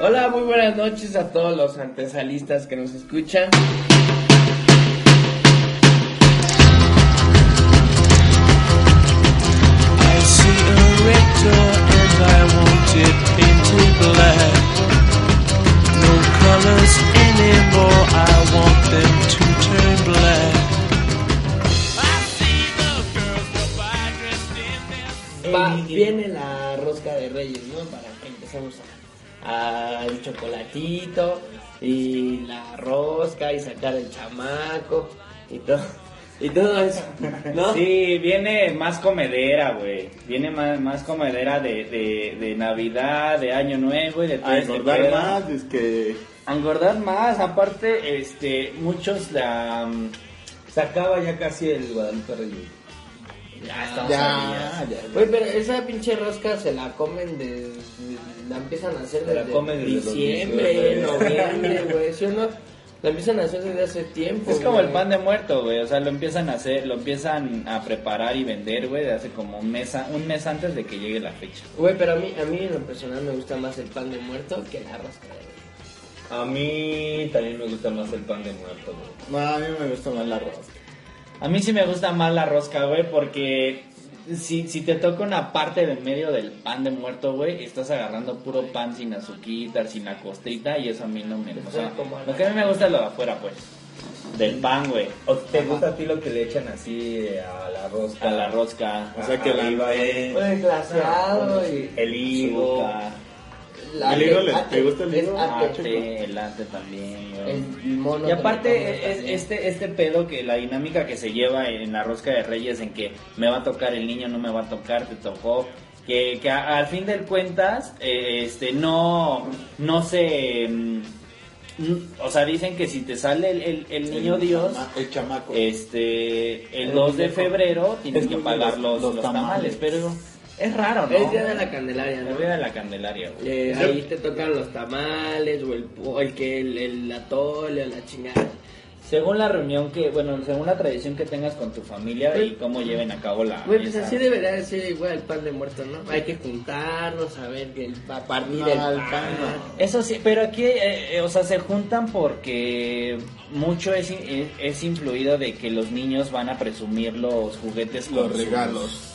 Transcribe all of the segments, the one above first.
Hola, muy buenas noches a todos los antesalistas que nos escuchan. I see a rector and I want it painted black. No colors anymore, I want them to turn black. I see the girls go by dressed in their Va- viene la rosca de reyes, ¿no? Para que empecemos a, a el chocolatito y la rosca y sacar el chamaco y todo. Y todo eso, ¿no? Sí, viene más comedera, güey. Viene más, más comedera de, de, de Navidad, de Año Nuevo y de todo A este engordar más, es que... A engordar más, aparte, este, muchos la... mm, Se acaba ya casi el Guadalupe Reyes. Ya estamos Ya, a días. ya. Güey, pero esa pinche rosca se la comen de, de- la empiezan a hacer Se la desde comen desde los diciembre, noviembre, güey, ¿sí o no? La empiezan a hacer desde hace tiempo. Es como el pan de muerto, güey. O sea, lo empiezan a hacer, lo empiezan a preparar y vender, güey, de hace como un mes, a- un mes antes de que llegue la fecha. Güey, pero a mí, a mí en lo personal me gusta más el pan de muerto que la rosca de. A mí también me gusta más el pan de muerto, güey. No, a mí me gusta más la rosca. A mí sí me gusta más la rosca, güey, porque si, si te toca una parte del medio del pan de muerto, güey, estás agarrando puro pan sin azuquita, sin la costrita, y eso a mí no me gusta. O sea, lo que a mí me gusta es lo de afuera, pues. Del pan, güey. ¿O te gusta a ti lo que le echan así a la rosca? A la rosca. O sea que la... Eh. Güey, glaseado y... El higo. azúcar, la- ¿El ate, te gusta el es higo? ate. ate, el ate también, güey. El mono Y aparte, es- este, este pedo que la dinámica que se lleva en la rosca de reyes, en que me va a tocar el niño, no me va a tocar, te tocó, que, que a- al fin del cuentas, eh, este, no, no se, mm, mm, o sea, dicen que si te sale el, el- el niño el Dios, chama- El chamaco. este, el El 2 de febrero tienes Es que pagar los- los, los los tamales, tamales. pero es raro, ¿no? Es día de la Candelaria, ¿no? El día de la Candelaria, güey. Eh, ahí te tocan los tamales o el, o el que el, el atole o la chingada. Según la reunión que, bueno, según la tradición que tengas con tu familia y cómo lleven a cabo la Güey, pues esa- así debería de ser igual el pan de muerto, ¿no? Hay que juntarnos a ver que el, a partir No, el pan. pan no. Eso sí, pero aquí, eh, eh, o sea, se juntan porque mucho es, es, es influido de que los niños van a presumir los juguetes con Los sus- regalos.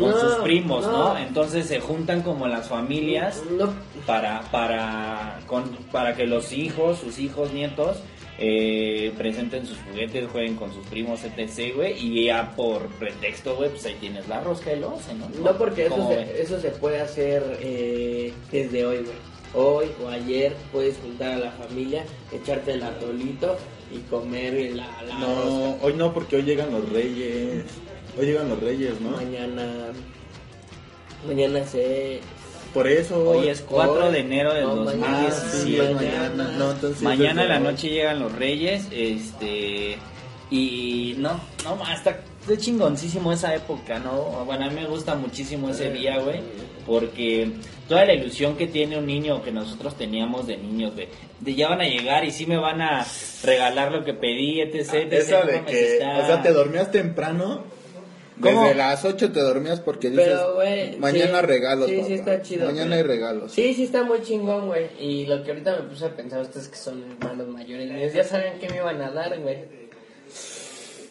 Con No, sus primos, ¿no? no. Entonces se juntan como las familias No, para para con, para que los hijos, sus hijos, nietos eh, presenten sus juguetes, jueguen con sus primos, etc, güey, y ya por pretexto, güey, pues ahí tienes la rosca del 11, ¿no? no porque eso ¿Cómo se, ven? eso se puede hacer eh, desde hoy, güey. Hoy o ayer puedes juntar a la familia, echarte el atolito y comer la, la rosca. No, hoy no, porque hoy llegan los reyes. Hoy llegan los reyes, ¿no? Mañana, mañana se... Por eso. Hoy es 4 Hoy- de enero del no, mañana, Ah, sí, 2017. mañana. No, entonces Mañana en la noche llegan los reyes, este y no, no, hasta de chingoncísimo esa época, ¿no? Bueno, a mí me gusta muchísimo ese día, güey, porque toda la ilusión que tiene un niño que nosotros teníamos de niños, de, de ya van a llegar y sí me van a regalar lo que pedí, etc. etc, Eso no de que, está- o sea, te dormías temprano. ¿Cómo? Desde las 8 te dormías porque dices, Pero, güey, mañana sí, regalos. sí, sí está chido, Mañana hay regalos. Sí, sí está muy chingón, güey. Y lo que ahorita me puse a pensar, ustedes que son hermanos mayores, ya saben qué me iban a dar, güey.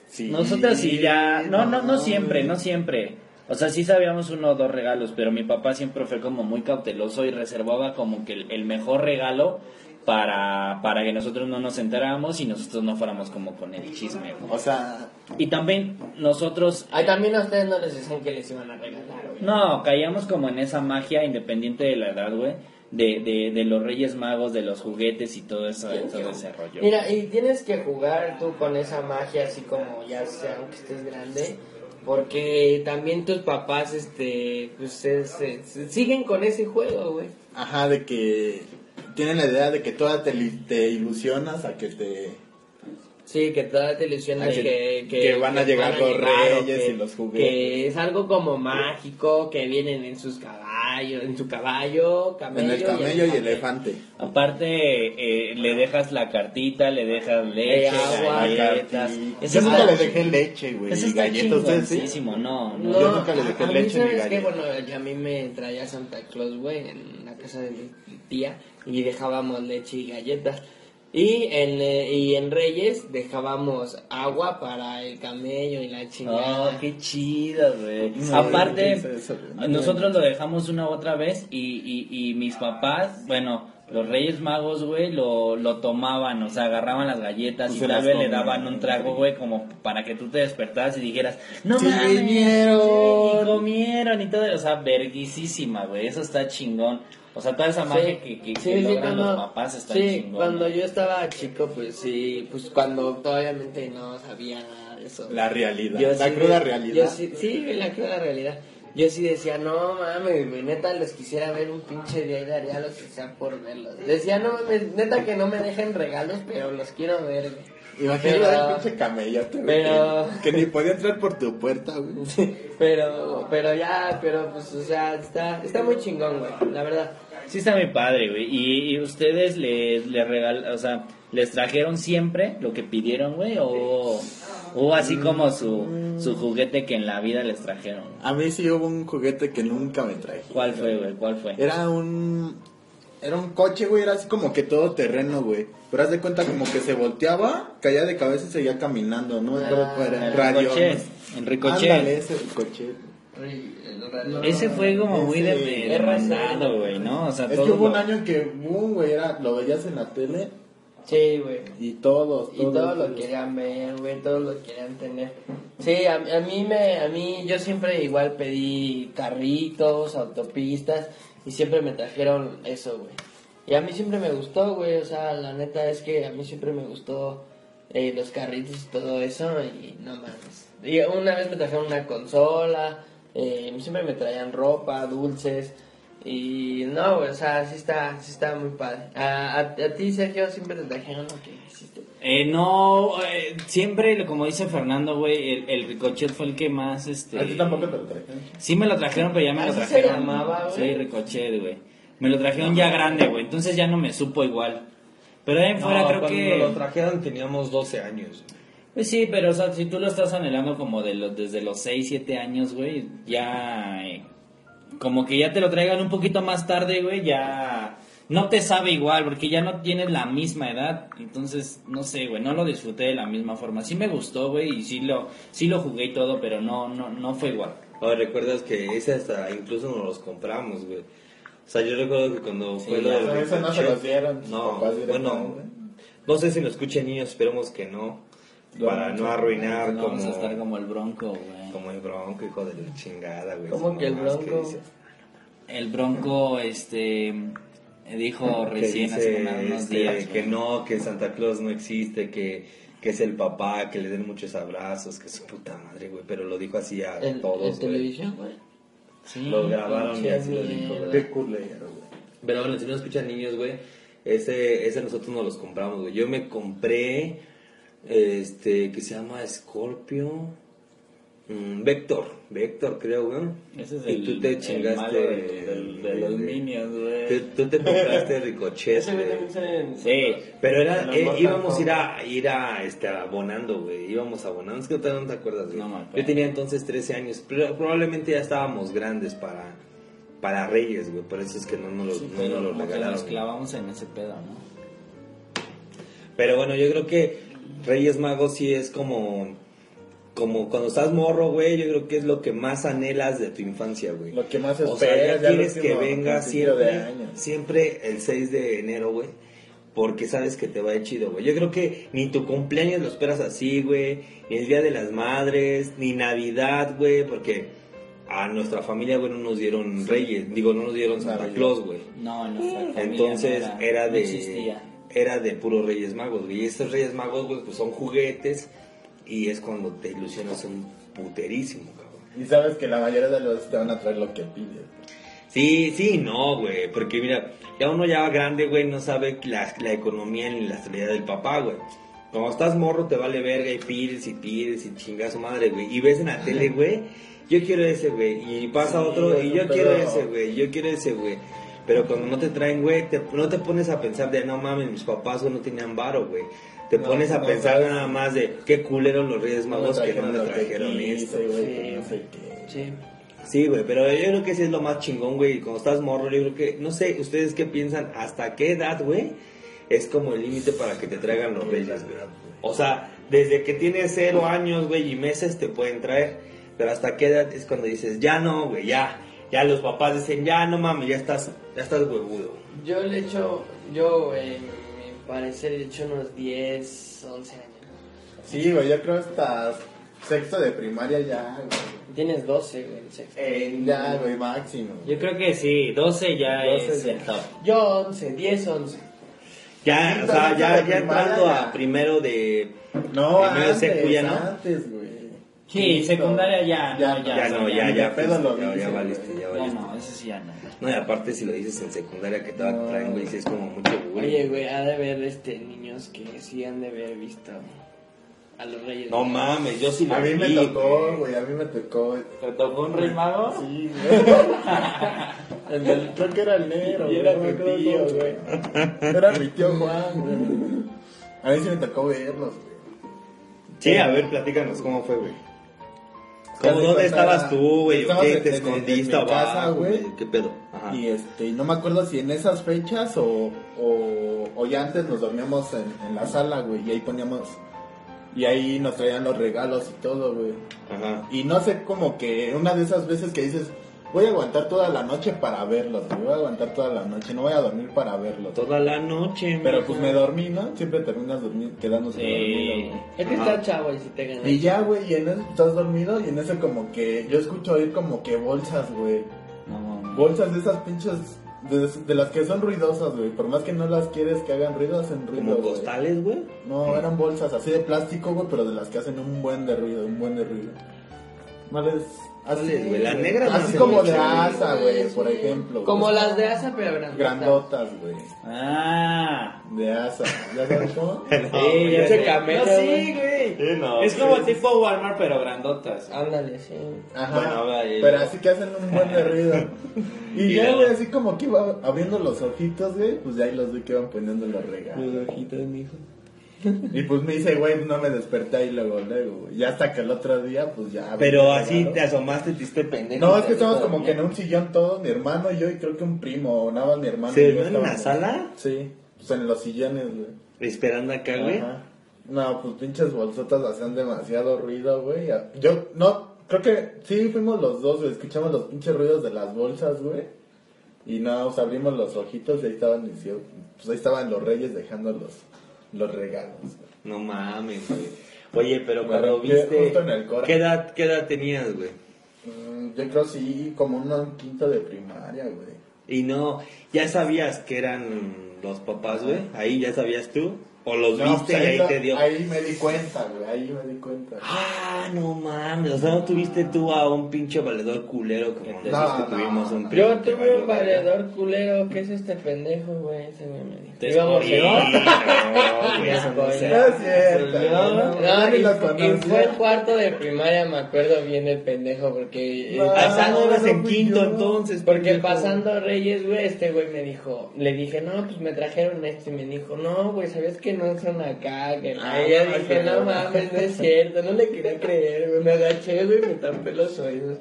Sí. Nosotros sí ya, no, no, no siempre, no siempre. O sea, sí sabíamos uno o dos regalos, pero mi papá siempre fue como muy cauteloso y reservaba como que el, el mejor regalo para, para que nosotros no nos enteráramos y nosotros no fuéramos como con el chisme. ¿no? O sea, Y también nosotros, Ay, también a ustedes no les decían que les iban a regalar, güey. no, caíamos como en esa magia independiente de la edad, güey, de, de, de los Reyes Magos, de los juguetes y todo eso, todo ese rollo. Mira, y tienes que jugar tú con esa magia así como ya sea aunque estés grande, porque también tus papás, este, pues se- se- se- siguen con ese juego, güey. ajá, de que tienen la idea de que toda te, te ilusionas a que te Sí, que todavía te ilusionas Ah, que- que, que van a llegar los claro, reyes que- y los juguetes. Que es algo como mágico, que vienen en sus caballos, en su caballo, camello. En el camello y elefante. Aparte, eh, le dejas la cartita, le dejas leche, agua, galletas. Yo nunca les dejé leche, güey. Eso y está galletas. ¿Ustedes sí? no, no. No, Yo nunca le dejé a, a mí, leche ni ¿sabes qué? galleta. Bueno, a mí me traía Santa Claus, güey, en la casa de mi tía y dejábamos leche y galletas. Y en, eh, y en Reyes dejábamos agua para el camello y la Oh, chingada. qué chido, güey. No, Aparte, nosotros lo dejamos una u otra vez y, y, y mis papás, bueno, los Reyes Magos, güey, lo, lo tomaban, o sea, agarraban las galletas Pues y tal vez le daban un trago, güey, como para que tú te despertaras y dijeras, no Sí, mames, vinieron". y comieron y todo, o sea, verguisísima, güey, eso está chingón. O sea, toda esa magia que, que, que logran los papás está sí, chingón. cuando yo estaba chico, pues sí, pues cuando obviamente no sabía nada de eso. La realidad. Yo la sí cruda realidad. Yo sí, sí, la cruda realidad. Yo sí decía, no mames, güey, neta, los quisiera ver un pinche día y daría lo que sea por verlos. Decía, no mames, neta que no me dejen regalos, pero los quiero ver, güey. Imagínate pinche camellote, güey. pero- Que, que ni podía entrar por tu puerta, güey. Sí, pero, pero ya, pero pues, o sea, está, está muy chingón, güey, la verdad. Sí está muy padre, güey. Y, y ustedes les, les regal, o sea, les trajeron siempre lo que pidieron, güey, o, o así como su, su juguete que en la vida les trajeron. A mí sí hubo un juguete que nunca me traje. ¿Cuál fue, güey? ¿Cuál fue? Era un. Era un coche, güey. Era así como que todo terreno, güey. Pero haz de cuenta como que se volteaba, caía de cabeza y seguía caminando. No Ah, era. El Radio. ricochet. ¿no? El ricochet. Ándale, ese ricochet. Ese fue como muy de, Ese- de, güey, ¿no? O sea, Es todo que hubo un año en que, boom, güey, era, lo veías en la tele Sí, güey. y todos, Y todos. todos lo querían ver, güey, todos lo querían tener. Sí, a, a mí me, a mí, yo siempre igual pedí carritos, autopistas, y siempre me trajeron eso, güey. Y a mí siempre me gustó, güey, o sea, la neta es que a mí siempre me gustó eh, los carritos y todo eso, y no mames. Y una vez me trajeron una consola, eh, siempre me traían ropa, dulces, y no, güey, o sea, sí está, sí está muy padre. A, a, a ti, Sergio, siempre te trajeron lo que hiciste. Eh, no, eh, siempre, como dice Fernando, güey, el, el ricochet fue el que más, este... ¿A ti tampoco te lo trajeron? Sí me lo trajeron, pero ya me lo ¿Así se trajeron. llamaba, güey? Sí, ricochet, güey. Me lo trajeron ya grande, güey. Entonces ya no me supo igual. Pero ahí en fuera No, creo cuando que... lo trajeron teníamos 12 años. Pues sí, pero o sea, si tú lo estás anhelando como de los, desde los 6, 7 años, güey, ya... eh, como que ya te lo traigan un poquito más tarde, güey, ya... No te sabe igual, porque ya no tienes la misma edad. Entonces, no sé, güey, no lo disfruté de la misma forma. Sí me gustó, güey, y sí lo, sí lo jugué y todo, pero no, no, no fue igual. Ahora recuerdas que ese hasta incluso nos los compramos, güey. O sea, yo recuerdo que cuando fue Sí, lo del no se los dieron No, bueno, no sé si nos escuchan niños, esperemos que no. Para no arruinar No como, vamos a estar como el bronco, güey. como el bronco, hijo de la chingada, güey. ¿Cómo que el Bronco? dice. El Bronco, este, dijo recién hace unos este, días. que güey. no, que Santa Claus no existe, que, que es el papá, que le den muchos abrazos, que es su puta madre, güey. Pero lo dijo así a todos, en güey. televisión, güey. Sí, Lo grabaron y así lo dijo, güey. Qué culero, güey. Pero bueno, si no escuchan niños, güey, ese, ese nosotros nos los compramos, güey. Yo me compré, este, que se llama Scorpio, mm, Vector, Vector creo, güey. Ese es y el, tú te el chingaste malo de, los Minions, güey. Tú, tú te compraste Ricochet, Ese güey güey. también sale en- Sí, Pero era, eh, íbamos a ir a, ir a, este, abonando, güey. Íbamos abonando. Es que no te acuerdas, güey. No. Yo tenía entonces 13 años. Pero probablemente ya estábamos grandes para, para Reyes, güey. Por eso es que no nos lo, Sí, no nos lo regalaron. nos clavamos en ese pedo, ¿no? Pero bueno, yo creo que Reyes Magos sí es como, como cuando estás morro, güey. Yo creo que es lo que más anhelas de tu infancia, güey. Lo que más O sea, esperas ya quieres que venga siempre, de año. siempre el 6 de enero, güey. Porque sabes que te va a ir chido, güey. Yo creo que ni tu cumpleaños lo esperas así, güey. Ni el Día de las Madres, ni Navidad, güey. Porque a nuestra familia, güey, no nos dieron Reyes. Digo, no nos dieron Santa. Claus, güey. No, familia Entonces no era, no de existía. Era de puro Reyes Magos, güey. Y estos Reyes Magos, güey, pues son juguetes y es cuando te ilusionas un puterísimo, cabrón. Y sabes que la mayoría de los te van a traer lo que pides. Sí, sí, no, güey, porque mira, ya uno ya grande, güey, no sabe la, la economía ni la estabilidad del papá, güey. Cuando estás morro te vale verga y pides y pides y chingas madre, güey. Y ves en la tele, güey, yo quiero ese, güey. Y pasa Sí, otro, y yo quiero ese, güey. Yo quiero ese, güey. Pero cuando no te traen, güey, te- no te pones a pensar de, no mames, mis papás no tenían varo, güey. Te No, pones a no, pensar no. nada más de, qué culeros los Reyes Magos que no me trajeron esto. güey, Sí. que no sé qué. Sí. Sí, güey, pero yo creo que sí es lo más chingón, güey. y Cuando estás morro, yo creo que, no sé, ustedes qué piensan, hasta qué edad, güey, es como el límite para que te traigan los reyes, güey. O sea, desde que tienes cero años, güey, y meses te pueden traer, pero hasta qué edad es cuando dices, ya no, güey, ya. Ya los papás dicen, ya no mames, ya estás, ya estás huevudo. Yo le echo, yo, en mi parecer, le echo unos 10, 11 años. Sí, güey, yo creo hasta sexto de primaria ya, güey. Tienes 12, güey, en sexto. Ya, güey, máximo. Yo creo que sí, 12 ya 12 es ya. el top. Yo 11, 10, 11. Ya, o sea, ya, de ya entrando ya. a primero de... No, Primero antes, secu ya no. antes, güey. Sí, secundaria ya, Ya, no, ya. Ya no, ya, ya, ni ya, lo ya, valiste, güey. ya No, valiste. no, eso sí ya no. No, y aparte si lo dices en secundaria que te va a traer, güey, sí es como mucho bullying. Oye, güey, ha de haber este, niños que sí han de haber visto a los reyes. No mames, yo sí lo A mí me tocó, güey, a mí me tocó. ¿Te tocó un rey mago? Sí, güey. El del, creo que era el negro, Y güey, era mi tío, güey. Era mi tío Juan, güey. A mí sí me tocó verlos, güey. Sí, a ver, platícanos cómo fue, güey. ¿Cómo, de ¿Dónde estabas tú, güey? ¿O estabas qué? ¿Te escondiste abajo, güey. güey? ¿Qué pedo? Ajá. Y este, no me acuerdo si en esas fechas o, o, o ya antes nos dormíamos en, en la sala, güey, y ahí poníamos, y ahí nos traían los regalos y todo, güey. Ajá. Y no sé, como que una de esas veces que dices, voy a aguantar toda la noche para verlos, güey, voy a aguantar toda la noche, no voy a dormir para verlos. Toda la noche, Pero pues me dormí, ¿no? Siempre terminas dormi- quedándose Sí. dormido, güey. Es que está chavo y si te ganas. Y ya, güey, y en eso estás dormido y en eso como que yo escucho oír como que bolsas, güey. No, mames. Bolsas de esas pinches, de, de las que son ruidosas, güey. Por más que no las quieres que hagan ruido, hacen ruido, Como güey. costales, güey. No, eran bolsas así de plástico, güey, pero de las que hacen un buen de ruido, un buen de ruido. No les... Así, ¿Cuáles, güey? Las negras no Así hacen como de asa, güey, por ejemplo. Como güey. las de asa, pero grandotas. Grandotas, güey. Ah. De asa. ¿Ya sabes cómo? Sí, ya camello, No, sí, güey. Sí, no, es como sí. tipo Walmart, pero grandotas. Ándale, sí. Ajá. Bueno, ver, pero así que hacen un buen de ruido. Y, Y ya, güey, así como que iba abriendo los ojitos, güey, pues de ahí los vi que iban poniendo los regalos. ojitos, mijo. Y pues me dice, güey, no me desperté ahí luego, luego. Ya hasta que el otro día, pues ya. Pero así te asomaste, te diste pendejo. No, es que diste como que en un sillón todos, mi hermano y yo, y creo que un primo, o nada más mi hermano. ¿Se y durmió en estábamos- sala? Sí, pues en los sillones, güey. Esperando acá, güey. No, pues pinches bolsotas hacían demasiado ruido, güey. Yo, no, creo que sí fuimos los dos, güey. Escuchamos los pinches ruidos de las bolsas, güey. Y no, pues abrimos los ojitos y ahí estaban, y pues ahí estaban los reyes dejando los, los regalos. No mames, güey. Oye, pero cuando viste. ¿qué edad, ¿Qué edad tenías, güey? Mm, yo creo sí, como un quinto de primaria, güey. Y no, ¿ya sabías que eran los papás, güey? Ahí ya sabías tú. ¿O los No, viste pues y ahí lo- te dio? Ahí me di cuenta, güey. Ahí me di cuenta. Ah, no mames. O sea, no tuviste tú a un pinche valedor culero como No, nosotros que no, tuvimos un Yo tuve un valedor culero. ¿Qué es este pendejo, güey? Ese güey me dijo. Te Íbamos No, güey, eso no es cierto. Yo- no, No, no, ni y, fue el cuarto de primaria, me acuerdo bien el pendejo, porque... eh, Pasando ibas en quinto entonces. Porque pasando Reyes, güey, este güey me dijo, le dije, no, pues me trajeron esto, y me dijo, no, güey, ¿sabes que no son acá? Que no? Ah, no, dije, no no. mames, no es cierto, no le quería creer, güey, me agaché, güey, me tapé los oídos.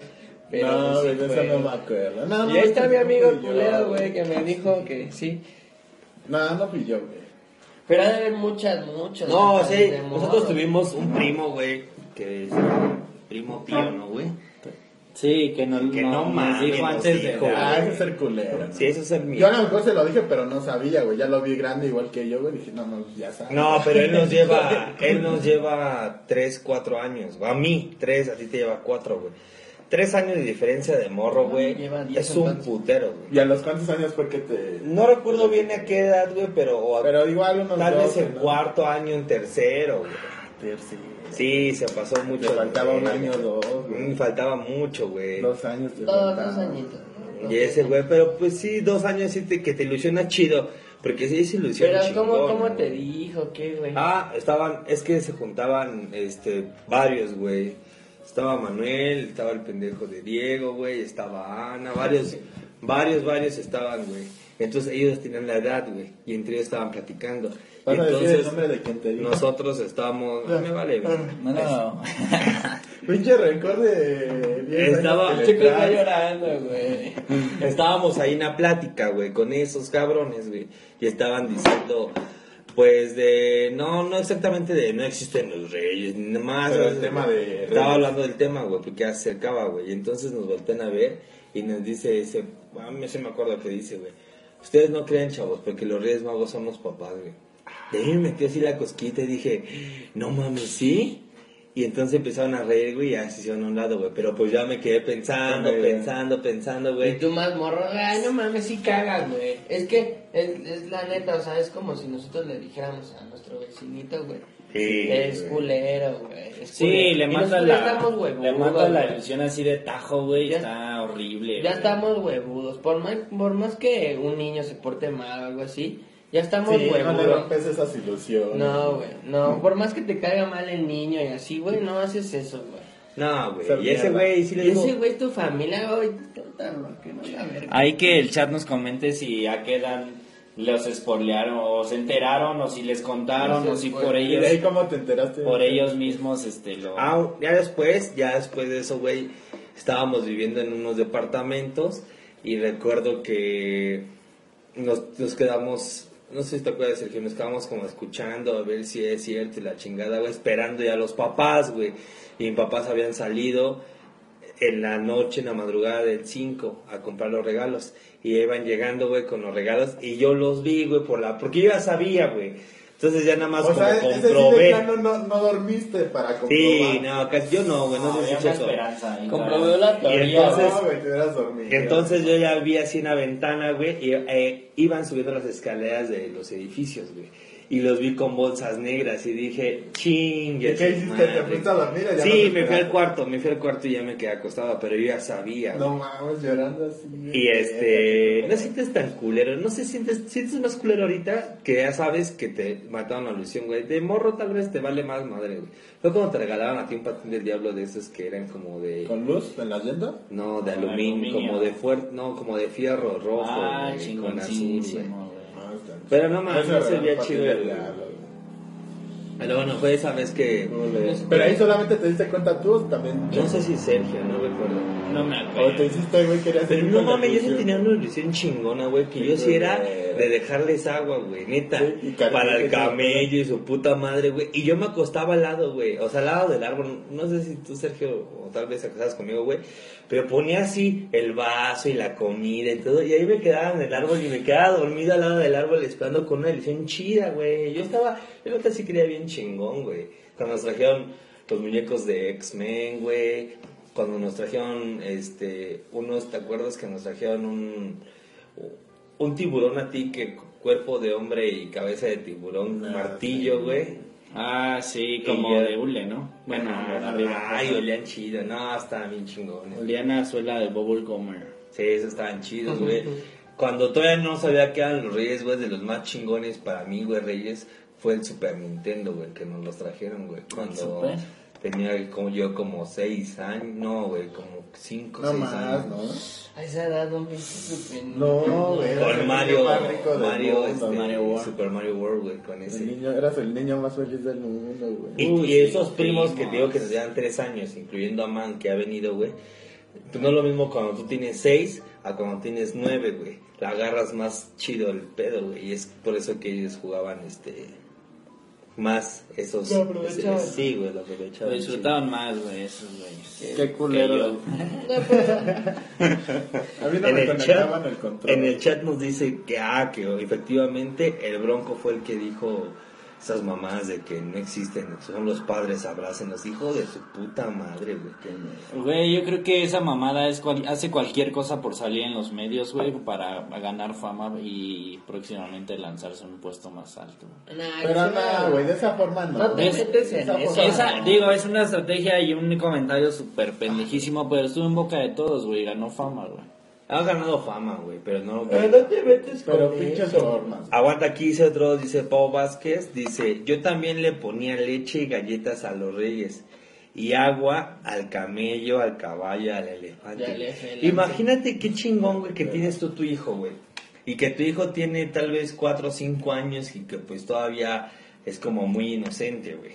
Pero no, pues, eso no me acuerdo. No, no, Y ahí está mi amigo culero, güey, que me dijo que sí. No, no fui yo, güey. Pero ha de haber muchas, muchas. No, sí, nosotros tuvimos un primo, güey, que es primo tío, ¿no, güey? Sí, que, no, Que no, no mames, dijo antes de dijo, Ah, ese es ser culero. Sí, eso es el mío. Yo a lo mejor se lo dije, pero no sabía, güey. Ya lo vi grande igual que yo, güey. Dije, no, no, ya sabes. No, pero él nos lleva, él nos lleva 3, 4 años. A mí, 3, a ti te lleva 4, güey. 3 años de diferencia de morro, güey. Es un entonces. putero, güey. ¿Y a los cuántos años fue que te...? No recuerdo bien a qué edad, güey, pero, o a- Pero igual unos tal vez doce, en ¿no? cuarto año, en tercero, güey. Tercero. Sí, se pasó Le mucho. faltaba un año o dos, Mm, güey. faltaba mucho, güey. Dos años te Dos, añitos. Y ese güey, pero pues sí, dos años sí te- que te ilusiona chido. Porque sí es ilusión Pero chingón, ¿cómo, cómo te dijo? ¿Qué, güey? Ah, estaban, es que se juntaban, este, varios, güey. Estaba Manuel, estaba el pendejo de Diego, güey, estaba Ana, varios, varios, varios estaban, güey. Entonces ellos tenían la edad, güey, y entre ellos estaban platicando. Y ¿Vas a decir el entonces nombre de quien te dijo? nosotros estábamos, no me vale, güey. No, no. Pinche rencor de 10 años Estaba- Chico está llorando, güey. Estábamos ahí en la plática, güey, con esos cabrones, güey, y estaban diciendo, pues de, no, no exactamente de no existen los reyes, ni nada más. Pero el tema de Estaba reyes. hablando del tema, güey, porque se acercaba, güey, y entonces nos voltean a ver y nos dice ese, a mí sí me acuerdo que dice, güey, ustedes no creen, chavos, porque los reyes magos son los papás, güey. De ahí me metió así la cosquita y dije, no mames, ¿sí? Y entonces empezaron a reír, güey, y ya se hicieron a un lado, güey. Pero pues ya me quedé pensando, pensando, pensando, Y güey. tú más morro, ay, no mames, sí cagas, güey. Es que es, es la neta, o sea, es como si nosotros le dijéramos a nuestro vecinito, güey. Sí, es culero, güey. Sí, culero. le nosotros la, ya estamos huevudos, le mata la ilusión así de tajo, güey. Ya- Está horrible. Ya güey. estamos huevudos. Por más, por más que un niño se porte mal o algo así, ya estamos Sí, no le huevudos. rompes esas ilusiones. No, güey, no. Por más que te caiga mal el niño y así, güey, no haces eso, güey. No, güey. Y ese güey sí le ese güey es tu familia, güey. no. Hay que el chat nos comente si ya quedan, los spoilearon o se enteraron o si les contaron No o si pues, por ¿Y de ahí ellos, cómo te enteraste? por ellos mismos, este, lo... Ah, ya después, ya después de eso, güey, estábamos viviendo en unos departamentos y recuerdo que nos, nos quedamos, no sé si te acuerdas, Sergio, nos quedamos como escuchando a ver si es cierto y la chingada, güey, esperando ya a los papás, güey. Y mis papás habían salido en la noche, en la madrugada del 5, a comprar los regalos. Y iban llegando, güey, con los regalos. Y yo los vi, güey, por la... Porque yo ya sabía, güey. Entonces ya nada más O como sea, ese sí de comprobé. no, no dormiste para comprobar. Sí, no, casi yo no, güey, no sé había si una eso. Comprobó la Y teoría. entonces- No, güey, te hubieras dormido. Entonces yo ya vi así en la ventana, güey, y eh, iban subiendo las escaleras de los edificios, güey. Y los vi con bolsas negras y dije, ching, ¿Y qué hiciste? ¿Te fuiste a dormir ya Sí, no me fui al cuarto, me fui al cuarto y ya me quedé acostado, pero yo ya sabía. No mames, llorando así. Y este, no sientes tan culero, no sé, sientes, sientes más culero ahorita que ya sabes que te mataron la ilusión, güey. De morro tal vez te vale más madre, güey. Fue cuando te regalaron a ti un patín del diablo de esos que eran como de... ¿Con luz en las llantas? No, de aluminio, aluminio. como de fuerte, no, como de fierro rojo, Ah, güey, con azul, güey. chingoncísimo, güey. No, está- Pero no mames, no se regalo veía para ti chido. Pero bueno, fue esa vez que... Pero ahí solamente te diste cuenta tú o también. No sé si Sergio, no recuerdo. No me O te acuerdo. hiciste, güey, querías Pero seguir no mames, yo sí tenía una ilusión chingona, güey, que yo sí era de dejarles agua, güey, neta. Sí, para el camello y su puta madre, güey. Y yo me acostaba al lado, güey. O sea, al lado del árbol. No sé si tú, Sergio, o tal vez acostabas conmigo, güey. Pero ponía así el vaso y la comida y todo. Y ahí me quedaba en el árbol y me quedaba dormido al lado del árbol esperando con una ilusión chida, güey. Yo estaba, yo neta sí quería bien chingón, güey. Cuando nos trajeron los muñecos de X-Men, güey. Cuando nos trajeron, este, unos, ¿te acuerdas que nos trajeron un, un tiburón a ti que cuerpo de hombre y cabeza de tiburón, Ah, martillo, sí. güey? Ah, sí, como ya- de hule, ¿no? Bueno, de arriba. Ay, olían chido, no, estaban bien chingones. Olían a suela de Bubble Gummer. Sí, esos estaban chidos, güey. Cuando todavía no sabía que eran los Reyes, güey, de los más chingones para mí, güey, Reyes, fue el Super Nintendo, güey, que nos los trajeron, güey. Cuando Super? tenía como yo como seis años, no, güey, como cinco, No seis más, años. ¿no? A esa edad no me hice No, güey. Con Mario, Mario, mundo, este. Mario World. Super Mario World, güey, con El ese. niño, eras el niño más feliz del mundo, güey. Y, Uy, y esos sí, primos que te digo que nos llevan tres años, incluyendo a Man que ha venido, güey. Pues no es lo mismo cuando tú tienes seis a cuando tienes nueve, güey. La agarras más chido el pedo, güey. Y es por eso que ellos jugaban, este, más esos. Lo aprovechaban. ese- sí, güey, lo Lo aprovechaban. disfrutaban más, güey, esos güeyes. Qué culero. A mí no en me el, conectaban chat, el control. en el chat nos dice que, ah, que efectivamente el Bronco fue el que dijo esas mamás de que no existen, son los padres, abrácenos, hijo de su puta madre, güey. Güey, yo creo que esa mamada es cual- hace cualquier cosa por salir en los medios, güey, para ganar fama y próximamente lanzarse a un puesto más alto. Nah, Pero no, güey, de esa forma no. No te ¿Ves? metes en Esa eso. forma Esa, no. digo, es una estrategia y un comentario súper pendejísimo, pero estuvo en boca de todos, güey, ganó fama, güey. Ha ganado fama, güey, pero no... Pero no te metes Pero con pinches eso. formas. Aguanta, aquí dice otro, dice Pau Vázquez, dice, yo también le ponía leche y galletas a los reyes y agua al camello, al caballo, al elefante. Y al elefante. Imagínate qué chingón, güey, que tienes tú tu hijo, güey. Y que tu hijo tiene tal vez 4 o 5 años y que pues todavía es como muy inocente, güey.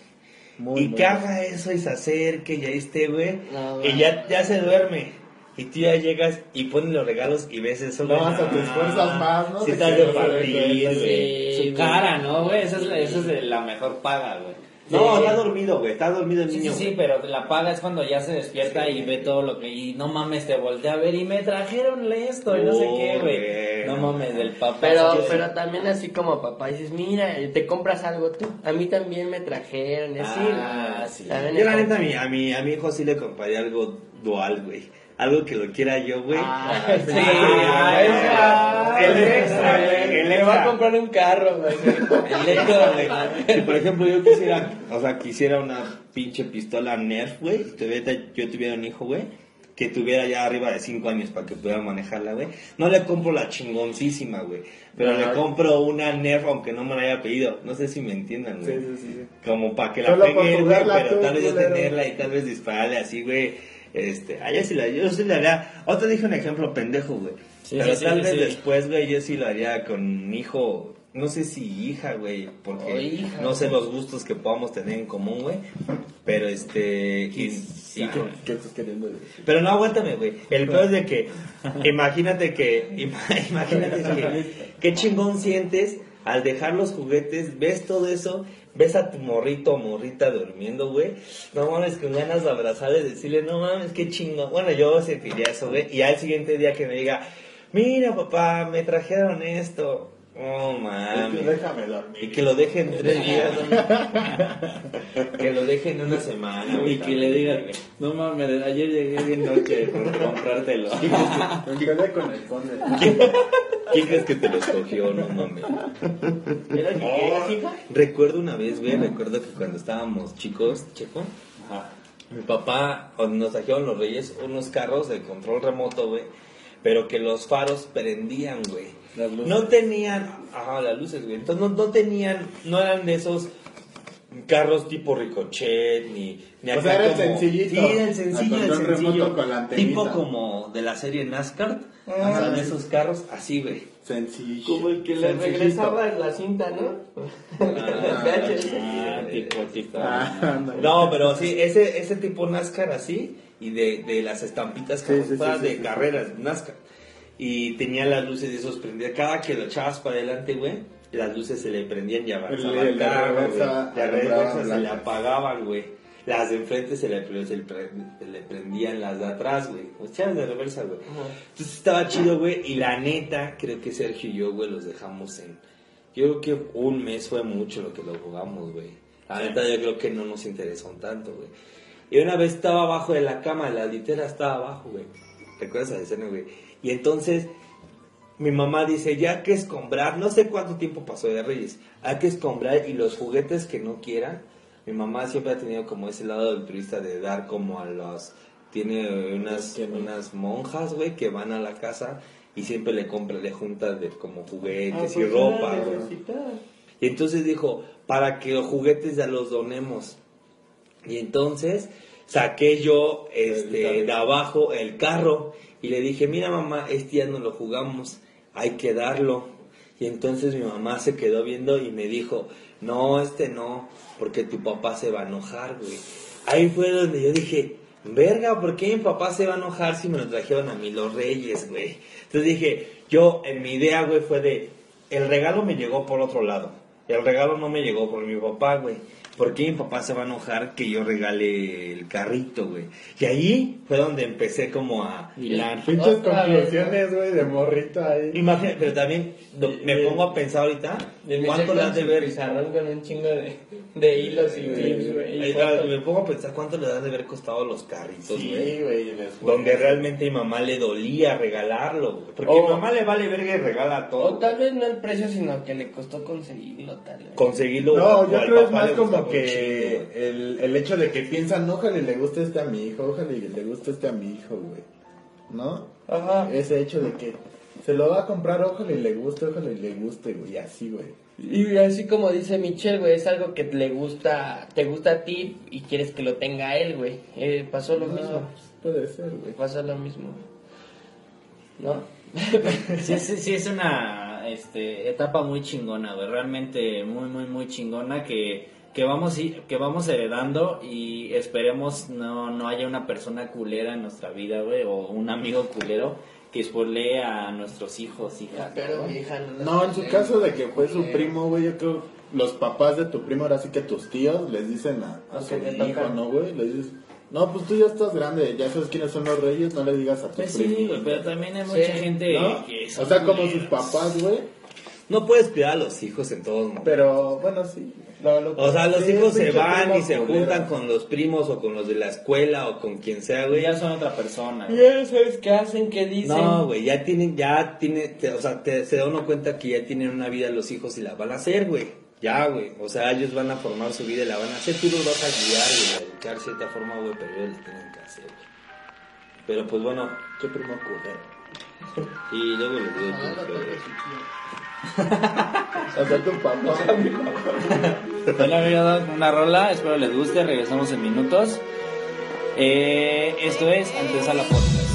Muy, y muy. que haga eso y se acerque y ahí esté, güey. No, y ya, ya se duerme. Y tú ya llegas y pones los regalos y ves eso, No, hasta te esfuerzas más, ¿no? Sí, De estás de partir, güey. Su cara, ¿no, güey? Esa es, la, esa es la mejor paga, güey. No, Sí. está dormido, güey. Está dormido el Sí, sí, niño. sí, güey. pero la paga es cuando ya se despierta y ve todo lo que... Y no mames, te voltea a ver y me trajeron esto y no sé qué, güey. No mames, del papá. Pero, Sí, sí. pero también así como papá dices, mira, te compras algo tú. A mí también me trajeron, así. Ah, sí. Yo la neta a mi, a mi, a mi hijo sí le compraría algo dual, güey. Algo que lo quiera yo, güey. Ah, sí. Ah, el extra, güey, el Le va a comprar un carro, güey. El extra, güey. Si por ejemplo yo quisiera, o sea, quisiera una pinche pistola Nerf, güey, tuviera- yo tuviera un hijo, güey, que tuviera ya arriba de 5 años para que pudiera manejarla, güey, no le compro la chingoncísima, güey, pero No. le compro una Nerf aunque no me la haya pedido. No sé si me entiendan, güey. Sí, sí, sí. Como para que la Solo pegue, güey, pero tal vez yo tenerla y tal vez dispararle así, güey. Este, ah, yo sí la, yo sí la haría. Otra dije un ejemplo pendejo, güey. Sí, pero sí, sí, tal sí, vez sí. después, güey, yo sí lo haría con un hijo, no sé si hija, güey, porque hija, no sé los gustos que podamos tener en común, güey. Pero este, y- y- ¿Qué, qué estás queriendo decir? pero no aguántame, güey. El peor es de que, imagínate que, ima- imagínate que, qué chingón sientes al dejar los juguetes, ves todo eso, ves a tu morrito o morrita durmiendo, güey. No mames, con ganas de abrazarle decirle, no mames, qué chingón. Bueno, yo sentiría eso, güey. Y al siguiente día que me diga, mira, papá, me trajeron esto. Oh, mames. Déjame dormir. Y que lo dejen tres días, que lo dejen una semana. Y que le digan, no mames, ayer llegué bien noche por comprártelo. Me quedé con el conde. ¿Quién, quién crees que te lo escogió? No mames. ¿Era que quieres, hija? Recuerdo una vez, güey, recuerdo que cuando estábamos chicos, checo, mi papá nos trajeron los reyes unos carros de control remoto, güey, pero que los faros prendían, güey. Las luces. No tenían, ajá, las luces, güey. Entonces no, no tenían, no eran de esos carros tipo ricochet ni, ni O sea, era el como- sencillito. Sí, era el sencillo, el sencillo. con la tipo como de la serie NASCAR. Ah, o sea, de esos carros así, güey. Sencillo. Como el que le regresaba la cinta, ¿no? VHS. Ah, tipo, tipo. Ah. No, pero sí, ese, ese tipo NASCAR así, y de, de las estampitas como sí, sí, sí, de sí, sí. carreras, NASCAR. Y tenía las luces de esos prendidas. Cada que lo echabas para adelante, güey, las luces se le prendían y avanzaba El- carro, reversa se le apagaban, güey. Las de enfrente se le, se le se le prendían las de atrás, güey. Los echabas de reversa, güey. Entonces estaba chido, güey. Y la neta, creo que Sergio y yo, güey, los dejamos en. Yo creo que un mes fue mucho lo que lo jugamos, güey. La neta, yo creo que no nos interesó tanto, güey. Y una vez estaba abajo de la cama, la litera estaba abajo, güey. ¿Recuerdas esa escena, güey? Y entonces mi mamá dice, ya que escombrar, no sé cuánto tiempo pasó de Reyes, hay que escombrar y los juguetes que no quieran. Mi mamá siempre ha tenido como ese lado del turista de dar como a los... Tiene unas, unas monjas, güey, que van a la casa y siempre le compra, le junta de como juguetes y ropa, güey. Y entonces dijo, para que los juguetes ya los donemos. Y entonces saqué yo este, de abajo el carro y le dije, mira mamá, este ya no lo jugamos, hay que darlo. Y entonces mi mamá se quedó viendo y me dijo, no, este no, porque tu papá se va a enojar, güey. Ahí fue donde yo dije, verga, ¿por qué mi papá se va a enojar si me lo trajeron a mí los reyes, güey? Entonces dije, yo en mi idea, güey, fue de, el regalo me llegó por otro lado. El regalo no me llegó por mi papá, güey. ¿Por qué mi papá se va a enojar que yo regale el carrito, güey? Y ahí fue donde empecé como a... Hilar. Vez, conclusiones, güey, de morrito ahí. Imagínate, pero también lo- me pongo a pensar ahorita, ¿cuánto le has de ver? Pizarrón con un chingo de, de hilos y güey. Me pongo a pensar cuánto le has de haber costado los carritos, Sí, güey. güey. les- Donde realmente mi mamá le dolía regalarlo, güey. Porque O- mi mamá le vale verga y regala todo. O tal vez no el precio, sino que le costó conseguirlo, tal vez. Conseguirlo. No, yo creo es más gustaba como que el, el hecho de que piensan, ojalá y le guste este a mi hijo, ojalá y le guste este a mi hijo, güey. ¿no? Ajá. Ese hecho de que se lo va a comprar, ojalá y le guste, ojalá y le guste, güey, así, güey. Y así como dice Michelle, güey, es algo que le gusta, te gusta a ti y quieres que lo tenga él, güey. Eh, pasó lo No, mismo. Puede ser, güey. Pasó lo mismo. ¿No? Sí, sí, sí, es una este, etapa muy chingona, güey. Realmente muy, muy, muy chingona que, que, vamos, i- que vamos heredando y esperemos no, no haya una persona culera en nuestra vida, güey, o un amigo culero que spoilee a nuestros hijos, hijas. Pero ¿no? mi hija no. No, en su caso de que fue su primo, güey, yo creo los papás de tu primo, ahora sí que tus tíos, les dicen a, su hijo, tocan. ¿no, güey? Les dices, no, pues tú ya estás grande, ya sabes quiénes son los reyes, no le digas a tu Pues primo. sí, güey, pero también hay Sí. mucha gente ¿no? que O sea, como sus papás, güey, No puedes cuidar a los hijos en todos momentos. pero bueno, sí. No, lo- O sea, los hijos se van y se juntan con los primos o con los de la escuela o con quien sea, Güey, ya son otra persona. güey. Ya sabes qué hacen, qué dicen. No, güey, ya tienen, ya tiene, te- o sea, te- se da uno cuenta que ya tienen una vida los hijos y la van a hacer, güey. Ya, güey. O sea, ellos van a formar su vida y la van a hacer. Tú los vas a guiar, güey, a educar de cierta forma, güey, pero ellos lo tienen que hacer, güey. Pero pues bueno, Qué primo culero. y luego les digo O tu papá. Bueno, amigos, una rola, espero les guste, regresamos en minutos. Eh, esto es Antes a la Podcast.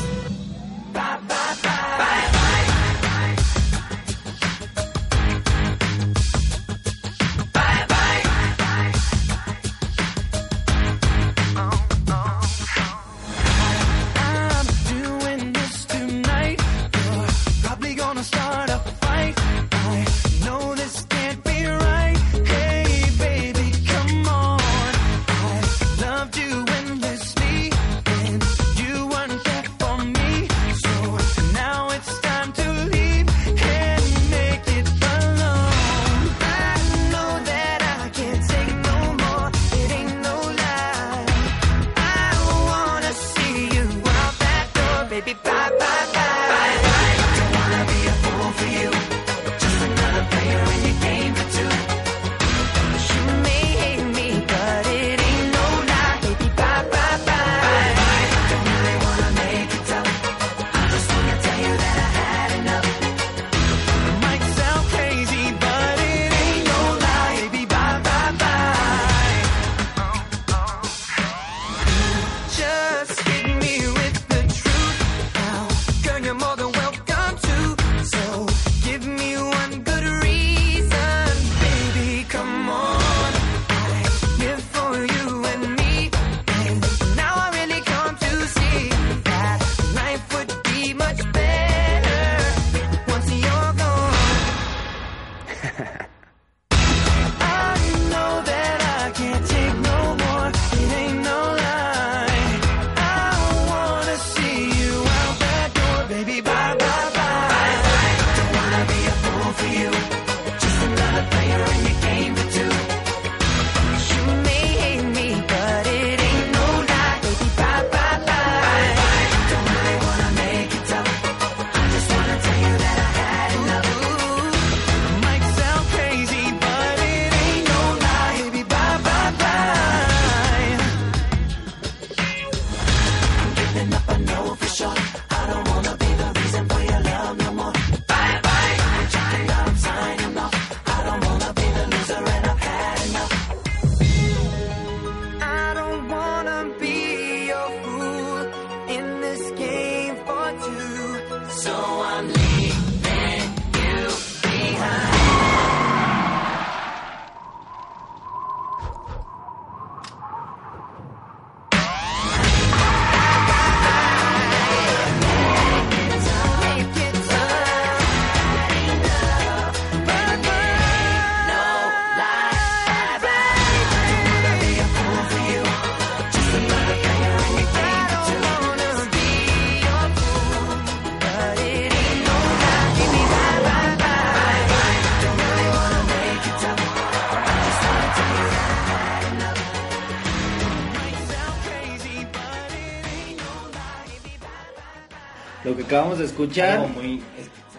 Acabamos de escuchar Algo muy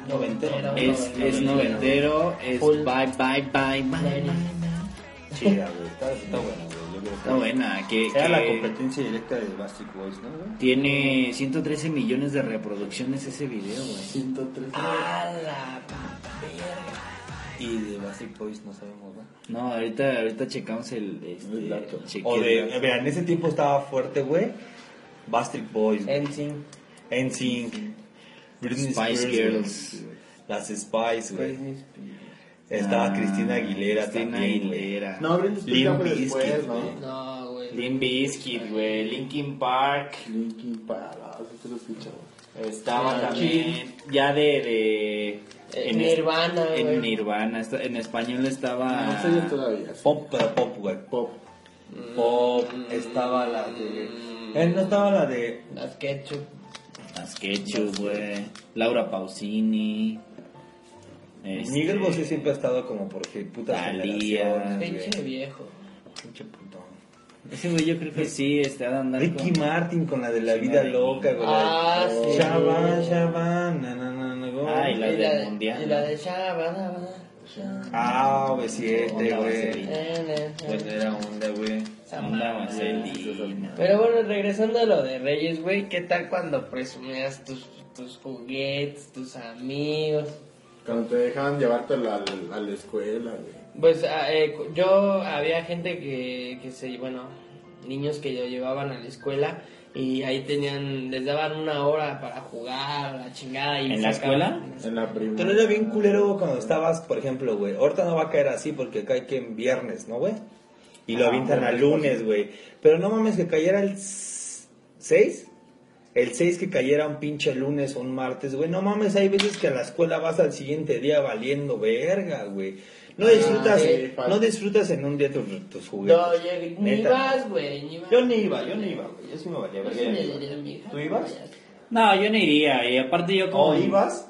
noventero. es, es noventero, es Full. bye, bye, bye, bye. Chida, güey. Está, está buena, güey. Yo güey. Está buena. Que, la que competencia directa de Bastard Boys, ¿no, güey? tiene 113 millones de reproducciones ese video, güey. 103. A la verga. Y de Bastard Boys no sabemos, ¿no? No, ahorita, ahorita checamos el... Este, El dato. chequé O de, en ese tiempo estaba fuerte, güey. Bastard Boys. NSYNC. NSYNC. Britney Spice Spears, Girls. Las Spice, güey. Estaba Ah, Cristina Aguilera Cristina también. Aguilera. No, Britney Spears después, ¿no? güey. No, güey. Limp Bizkit, güey. Linkin Park. Linkin Park, ah, sí te lo escucho. Estaba Ah, también ya de... de Eh, Nirvana, En. Nirvana. En español estaba... No sé yo todavía. sí. Pop, pero pop, güey. Pop. Pop. Estaba la de... Eh, no estaba la de... Las Ketchup. Las Ketchup, güey. Laura Pausini. este, Miguel Bosé siempre ha estado como porque putas generaciones, Pinche viejo. Pinche puto. Ese güey yo creo que sí, este Adam Ricky Martin con la de la Sí, vida me- loca, güey. Ah, sí. Shabba, Shabba, na, na, na, na, go. Ah, y la Y del de- mundial. Y la de Shabba, Shabba, Ah, V7, Onda güey. vaselina. Pues era onda, güey. Onda vaselina. Pero bueno, regresando a lo de Reyes, güey, ¿qué tal cuando presumías tus, tus juguetes, tus amigos? Cuando te dejaban llevártelo a la escuela, güey. Pues ah, eh, yo había gente que, que se, bueno, niños que lo llevaban a la escuela y ahí tenían, les daban una hora para jugar, la chingada. Y ¿En la sacaban- En la Pero era bien culero cuando estabas, por ejemplo, güey. Ahorita no va a caer así porque cae que en viernes, ¿no, güey? Y lo Ah, avientan al bueno, lunes, güey. Pero no mames que cayera el 6. El 6 que cayera un pinche lunes o un martes, güey. No mames, hay veces que a la escuela vas al siguiente día valiendo verga, güey. No disfrutas, sí, no disfrutas en un día tus, tus juguetes. No, yo- ni vas, güey, ni vas. Yo ni iba, yo ni iba, güey. Yo sí me valía Yo sí iba. ¿Tú ibas? No, yo no iría. Y aparte yo como... ¿O ibas?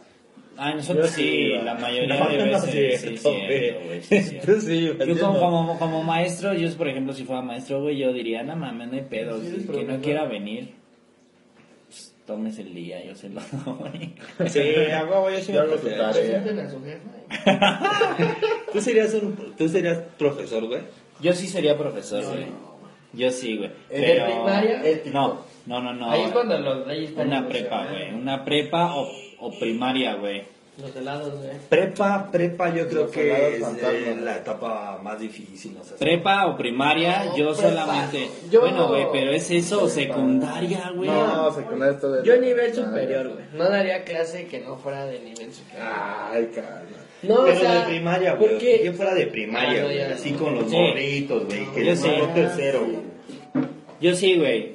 Ah, nosotros Yo sí sí, iba. la mayoría No, de no, veces. sí, sí, cierto, sí, cierto. Sí ibas, Yo como, no. como, como maestro, yo por ejemplo si fuera maestro, güey, yo diría, no mames, no hay pedo, Sí, si- eres que no quiera venir, tómese el día, yo se lo doy. Sí, a huevo, yo sí Yo me hago prefiero. tarea. A su jefa. ¿Tú serías, un, ¿Tú serías profesor, güey? Yo sí sería profesor, güey. Yo sí, güey. ¿En Pero... primaria? No, no, no, no. Ahí es cuando los reyes están Una prepa, güey. ¿eh? Una prepa o, o primaria, güey. Los helados, güey. Prepa, prepa yo creo Los que es eh, la etapa más difícil, no sé. Prepa o primaria, No, yo prepa. solamente... Yo- Bueno, güey, pero es eso, secundaria, güey. No, secundaria está de Yo nivel superior, güey. No daría clase que no fuera de nivel superior. Ay, calma. No, Pero o sea, de primaria, güey. porque- Yo fuera de primaria, Ah, no, güey. así no. con los Sí. gorritos, güey. Que Yo mandó tercero, güey. Yo sí, güey.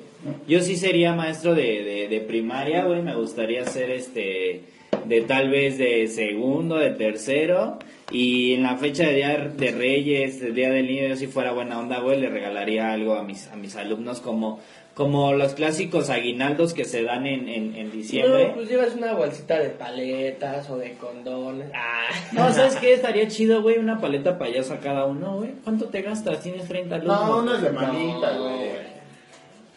Yo sí sería maestro de, de, de primaria, güey. Me gustaría ser este de tal vez de segundo, de tercero. Y en la fecha de Día de Reyes, el Día del Niño, yo si fuera buena onda, güey, le regalaría algo a mis, a mis alumnos como, como los clásicos aguinaldos que se dan en, en, en diciembre. No, pues llevas una bolsita de paletas o de condones. Ah. No, ¿sabes qué? Estaría chido, güey, una paleta payasa cada uno, güey. ¿Cuánto te gastas? Tienes 30 alumnos. No, unas de No, manita, güey.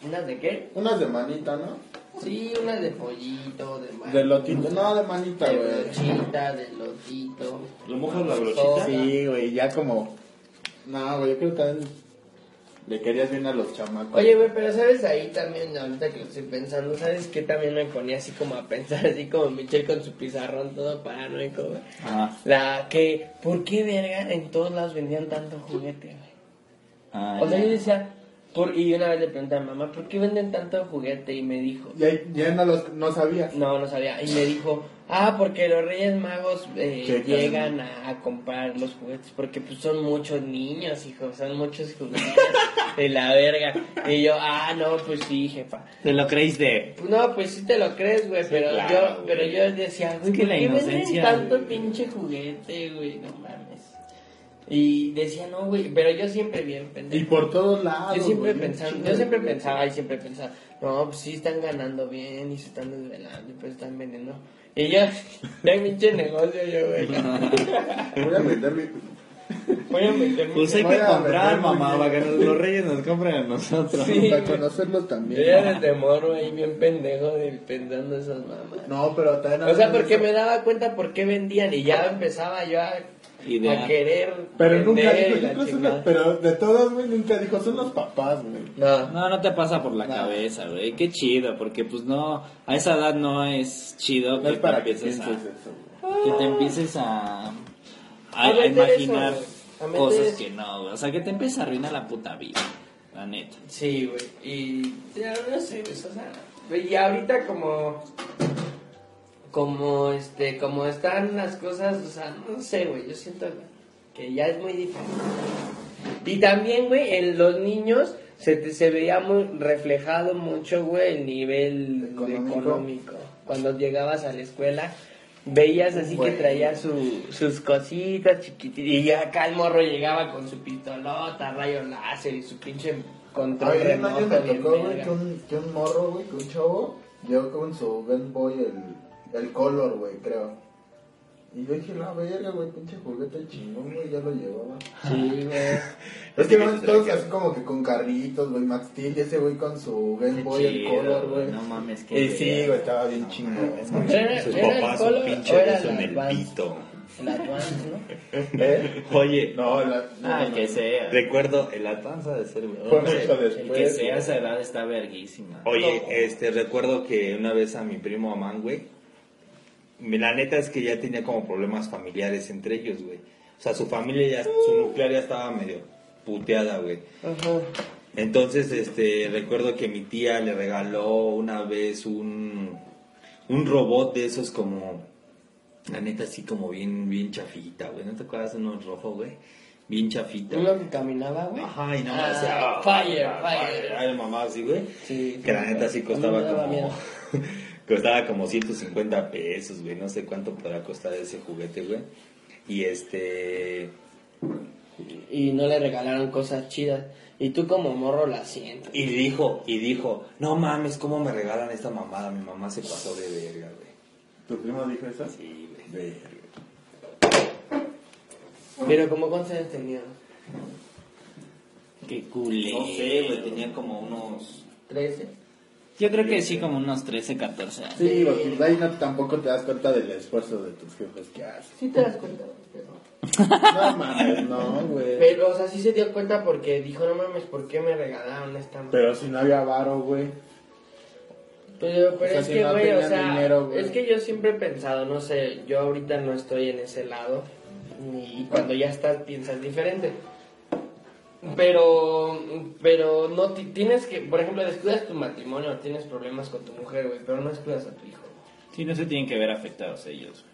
¿Unas de qué? Unas de manita, ¿no? Sí, unas de pollito, de ma- De lotito. No, de manita, de güey. brochita, de lotito. ¿Lo mojas la brochita? Sí, güey, ya como... No, güey, yo creo que también le querías bien a los chamacos. Oye, güey, pero sabes ahí también, ahorita que lo estoy pensando, ¿sabes qué también me ponía así como a pensar, así como Michelle con su pizarrón todo paranoico, güey? Ajá. La que, ¿por qué verga en todos lados vendían tanto juguete, güey? Ah, O sea, ya. yo decía, por, y una vez le pregunté a mamá, ¿por qué venden tanto juguete? Y me dijo, Ya, ya no, los, no sabías. no, no sabía. Y me dijo, ah, porque los Reyes Magos eh, llegan a, a comprar los juguetes, porque pues son muchos niños, hijo, son muchos juguetes de la verga. Y yo, ah, no, pues sí, jefa. Te lo creíste. Pues no, pues sí te lo crees, güey, pero claro, yo, pero yo decía, güey, Es que ¿por la qué venden tanto pinche juguete, güey? No mames. Y decía, no, güey, pero yo siempre bien Y pendejo. por todos lados. Yo siempre güey, pensaba, yo siempre pensaba y siempre pensaba, no, pues sí están ganando bien y se están desvelando y pues están vendiendo. Y yo, ya pinche negocio yo, güey. Voy a vender mi... Voy a meter mi Pues hay que comprar, mamá, para que nos- los reyes nos compren a nosotros. Sí, Para güey. conocerlo Yo también. ya desde morro ahí bien pendejo de, pensando esas mamás. No, pero también... O sea, porque eso- me daba cuenta por qué vendían y ya empezaba yo a, A querer Pero nunca dijo, pero de todas, güey, nunca dijo, son los papás, güey. No. No, no te pasa por la No. cabeza, güey. Qué chido, porque pues no, a esa edad no es chido No que es te para que empieces a, eso, que te empieces a, a, A a meter imaginar eso. A cosas que no, güey. O sea, que te empieces a arruinar la puta vida, la neta. Sí, güey. Y ya no sé, pues, o sea, y ahorita como como este como están las cosas, o sea, no sé, güey, yo siento que ya es muy diferente. Y también, güey, en los niños se, te- se veía muy reflejado mucho, güey, el nivel Económico. económico. Cuando llegabas a la escuela, veías así que traía su, sus cositas chiquititas. Y acá el morro llegaba con su pistolota, rayo láser y su pinche control remoto. me tocó, güey, verga. que un, que un morro, güey, que un chavo, llegó con su Game Boy, el, el Color, güey, creo. Y yo dije, la verga, güey, pinche juguete chingón, güey, ya lo llevaba. Sí, güey. Es que van todos así como que con carritos, güey, Max Steel, ese güey con su Game Boy, el Color, güey, no mames, qué Y sí, güey, estaba bien chingón. ¿Era, Sus era el papás, Color un pinche beso en el Advance? pito. El Advance, ¿no? ¿Eh? Oye, No, la, no, Ah, no, el que no. sea. recuerdo, el Advance ha de ser, No mucho El después. que sea esa edad está verguísima. Oye, este, recuerdo que una vez a mi primo Amán, güey, la neta es que ya tenía como problemas familiares entre ellos, güey. O sea, su familia ya, su nuclear ya estaba medio puteada, güey. Ajá. Entonces, este, recuerdo que mi tía le regaló una vez un, un robot de esos como, la neta así como bien, bien chafita, güey. ¿No te acuerdas de uno rojo, güey? Bien chafita. Uno que caminaba, güey. Ajá, y nada Ah, más decía, ah, fire, ah, fire. ah, el mamá así, güey. Sí. Que la neta sí costaba como. costaba como 150 pesos, güey. No sé cuánto podrá costar ese juguete, güey. Y este. Y no le regalaron cosas chidas. Y tú como morro la sientes. Y dijo, y dijo, no mames, ¿cómo me regalan esta mamada? Mi mamá se pasó de verga, güey. ¿Tu primo dijo eso? Sí, güey. Verga. Pero como cuántos años tenía? Qué culé. No sé, güey, tenía como unos. 13. Yo creo que sí, como unos 13, 14 años. Sí, porque de ahí no, tampoco te das cuenta del esfuerzo de tus jefes que hacen. Sí te das cuenta, pero... No mames, no, güey. Pero, o sea, sí se dio cuenta porque dijo, no mames, ¿por qué me regalaron esta madre? Pero si no había varo, güey. Pero, pero O sea, es si que, no güey, o tenían sea, dinero, güey. es que yo siempre he pensado, no sé, yo ahorita no estoy en ese lado, y cuando ya estás piensas diferente. Pero, pero no ti- tienes que, por ejemplo, descuidas tu matrimonio, tienes problemas con tu mujer, güey, pero no descuidas a tu hijo. Sí, no se tienen que ver afectados ellos.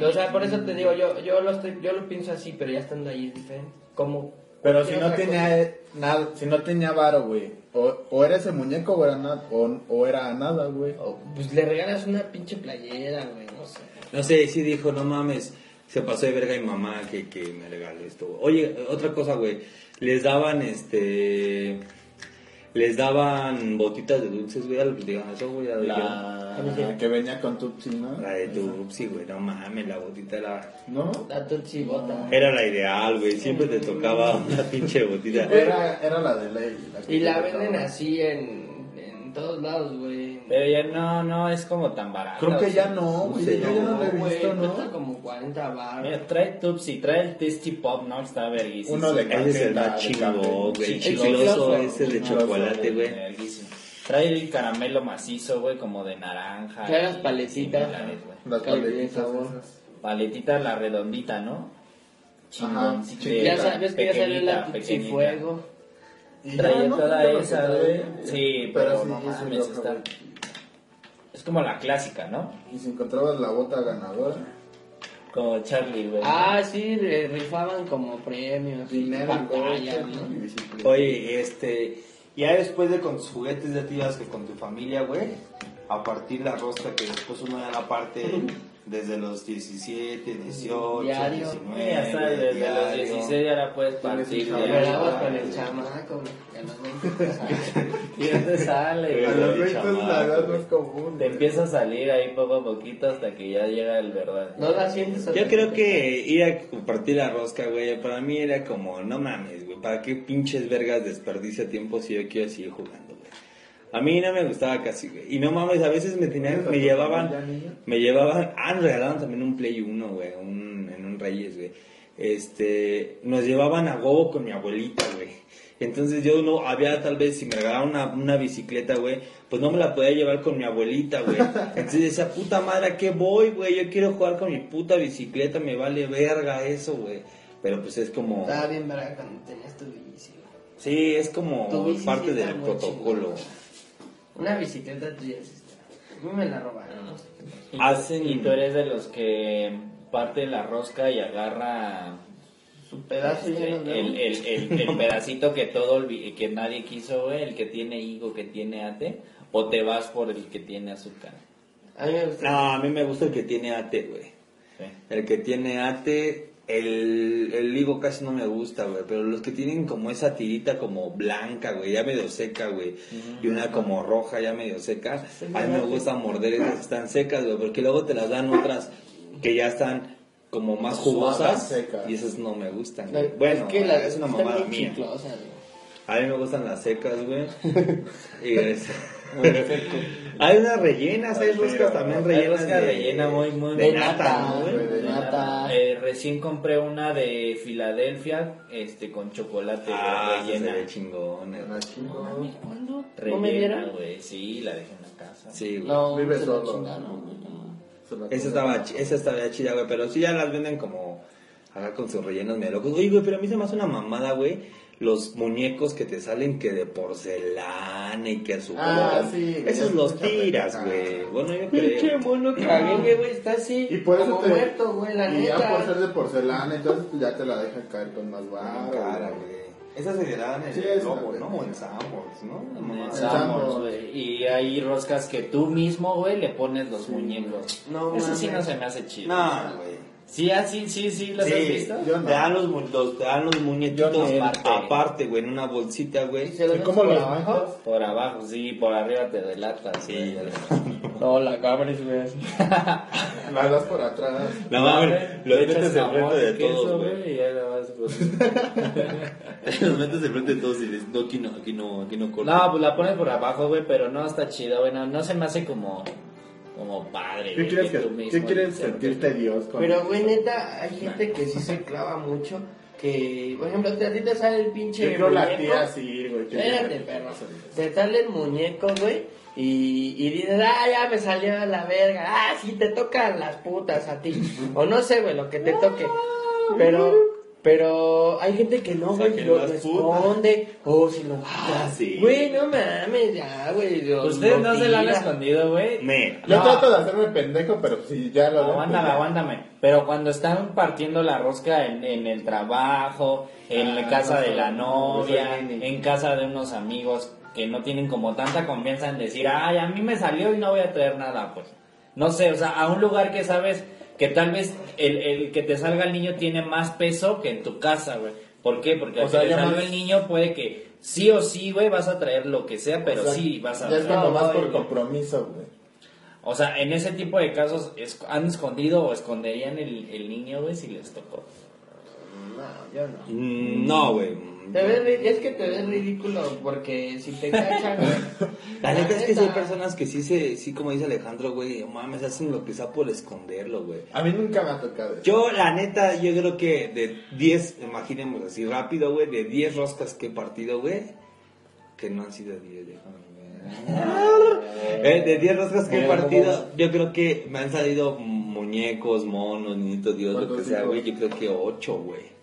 O sea, por eso te digo, yo, yo lo estoy, yo lo pienso así, pero ya estando ahí es diferente. Como Pero si no tenía nada, si no tenía varo, güey. O, o era ese muñeco o era nada, o, o era nada, güey. pues le regalas una pinche playera, güey, no sé. No sé, sí dijo, no mames, se pasó de verga mi mamá que, que me regaló esto. Oye, otra cosa, güey, les daban, este, les daban botitas de dulces, güey, les digan eso, güey, dijeron. La que venía con Tutsi, ¿no? La de tu, sí, güey, no mames, la botita era, ¿No? La Tutsi bota. era la ideal, güey, siempre te tocaba una pinche botita. Era, era la de ley. que Y la venden así en, en todos lados, güey. Pero ya no, no es como tan barato. Creo que o ya no, güey. yo ya no lo he visto, cuesta ¿no? como 40 baros. Mira, trae Tupsi, trae el Tasty Pop, ¿no? Está verguísimo. Uno de Ese es el más chingón, chicloso chicloso. ese de chocolate, güey. Trae el caramelo macizo, güey, como de naranja. Trae las paletitas. Las paletitas. Paletita la redondita, ¿no? Ajá, sí, Ya sabes que ya salió la. Fuego. Traía toda esa, güey. Sí, pero, no mames, está... Es como la clásica, ¿no? Y si encontrabas la bota ganadora, Como Charlie, güey. Ah, sí, rifaban como premios. dinero, ¿no? Oye, este, ya después de con tus juguetes ya te ibas que con tu familia, güey, a partir la rosca que después uno ya la parte desde los 17, 18, Diario. 19, Sí, hasta desde los diario. 16 ya la puedes partir. ya. Esperabas Ah, con el chamaco, güey, a los 20 pesos. ¿Y dónde sale, A güey? los 20 es la edad más común. Te güey. empieza a salir ahí poco a poquito hasta que ya llega el verdad. No la sientes. Yo creo que ir a compartir la rosca, güey, para mí era como, no mames, güey, ¿para qué pinches vergas desperdicia tiempo si yo quiero seguir jugando? A mí no me gustaba casi, güey. Y no mames, a veces me tenían, me llevaban, me llevaban, ah, nos regalaban también un Play 1, güey, un, en un Reyes, güey. Este, nos llevaban a Gobo con mi abuelita, güey. Entonces yo no, había tal vez, si me regalaban una, una bicicleta, güey, pues no me la podía llevar con mi abuelita, güey. Entonces decía, puta madre, ¿a qué voy, güey? Yo quiero jugar con mi puta bicicleta, me vale verga eso, güey. Pero pues es como, Estaba bien verga cuando tenías tu bici. güey. sí, es como parte del protocolo. Una bicicleta tuya está. A mí me la robaron. no sé Hacen- y tú eres de los que parte la rosca y agarra Su pedazo este, el, el, el, el pedacito que todo que nadie quiso, güey, el que tiene higo, que tiene ate, o te vas por el que tiene azúcar. A mí me gusta. No, a mí me gusta el que tiene ate, güey. El que tiene ate, el, el higo casi no me gusta, güey. Pero los que tienen como esa tirita como blanca, güey, ya medio seca, güey. Y una como roja, ya medio seca. A mí me gusta morder esas que están secas, güey. Porque luego te las dan otras que ya están como más jugosas. Y esas no me gustan, La-. Bueno, es, que la, es una mamada mía. A mí me gustan las secas, güey. y es- hay unas rellenas, hay roscas también rellenas. de- rellena muy, muy de nata, ¿no, güey? de De nata. nata. Eh, recién compré una de Filadelfia, este, con chocolate Ah, se rellena. ve chingón. eh. Una chingón. ¿Cuándo? ¿No me Rellena, dieron? güey. Sí, la dejé en la casa. Sí, güey. No, Vive se solo. no. Se Esa estaba, chi- esa estaba chida, güey, pero sí ya las venden como acá con sus rellenos medio locos. Oye, güey, pero a mí se me hace una mamada, güey. Los muñecos que te salen que de porcelana y que azúcar. Ah, sí, Esos es los tiras, güey. Bueno, yo Pinche creo. mono caguengue, güey, está así. Y por eso como te. muerto, güey, la y ya por ser de porcelana, entonces pues, ya te la dejan caer con más güey. Esas se dan en Sí, el esa. ¿no? O en Sambors, ¿no? En Sambors. Güey. Y hay roscas que tú mismo, güey, le pones los muñecos. No Eso sí no se me hace chido. No, güey. Sí, así, sí, sí, ¿las has Sí, visto? yo no. te dan los, mu- los- te dan los muñequitos Yo no. aparte, aparte, güey, en una bolsita, güey. ¿Se lo Sí, metes ¿Cómo por los abajo? abajo? Por abajo, sí, por arriba te delatas. Sí, güey. No, la cabres, güey. así. La das por atrás. No mames, lo Le echas metes enfrente jamón, de queso, todos, güey. Y ya la vas, pues. Los metes enfrente de todos y dices, no, aquí no, aquí no, aquí no corto. No, pues la pones por abajo, güey, pero no está chida, güey. No, no se me hace como, como padre. ¿Qué quieres, que que, tú mismo ¿qué quieres te acerques. sentirte Dios con Pero, güey, neta, hay gente que sí se clava mucho. Que, por ejemplo, a ti te sale el pinche. Yo creo la muñeco. tía sí, güey. Espérate, perro. Te sale el muñeco, güey. Y, y dices, ah, ya me salió a la verga. Ah, sí, te tocan las putas a ti. O no sé, güey, lo que te toque. Pero, pero hay gente que no, güey, Saquen lo las esconde. O si lo Ah, sí. Güey, no mames, ya, güey. lo- Ustedes lo no se la han escondido, güey. Me. Yo No. trato de hacerme pendejo, pero si ya lo Aguántame, pues aguántame. Pero cuando están partiendo la rosca en, en el trabajo, en la Ah, casa no, de la no, novia, no en casa de unos amigos que no tienen como tanta confianza en decir, ay, a mí me salió y no voy a traer nada, pues. No sé, o sea, a un lugar que sabes que tal vez el, el que te salga el niño tiene más peso que en tu casa, güey. ¿Por qué? Porque O al sea, que ya salga más- el niño puede que sí o sí, güey, vas a traer lo que sea, pero O sea, sí vas a Ya es traer. como más por compromiso, güey. O sea, en ese tipo de casos, es- ¿han escondido o esconderían el, el niño, güey, si les tocó? No, yo no. Mm, No, güey. Te ves, es que te ves ridículo porque si te cachan, güey. La neta es que sí hay personas que sí se, sí como dice Alejandro, güey, mames, hacen lo que sea por esconderlo, güey. A mí nunca me ha tocado eso. Yo, la neta, yo creo que de 10, imaginemos así rápido, güey, de 10 roscas que he partido, güey, que no han sido 10, déjame ver. Eh, de 10 roscas que he partido, yo creo que me han salido muñecos, monos, niñitos, Dios, lo que ¿Cuántos sea, güey, yo creo que 8, güey.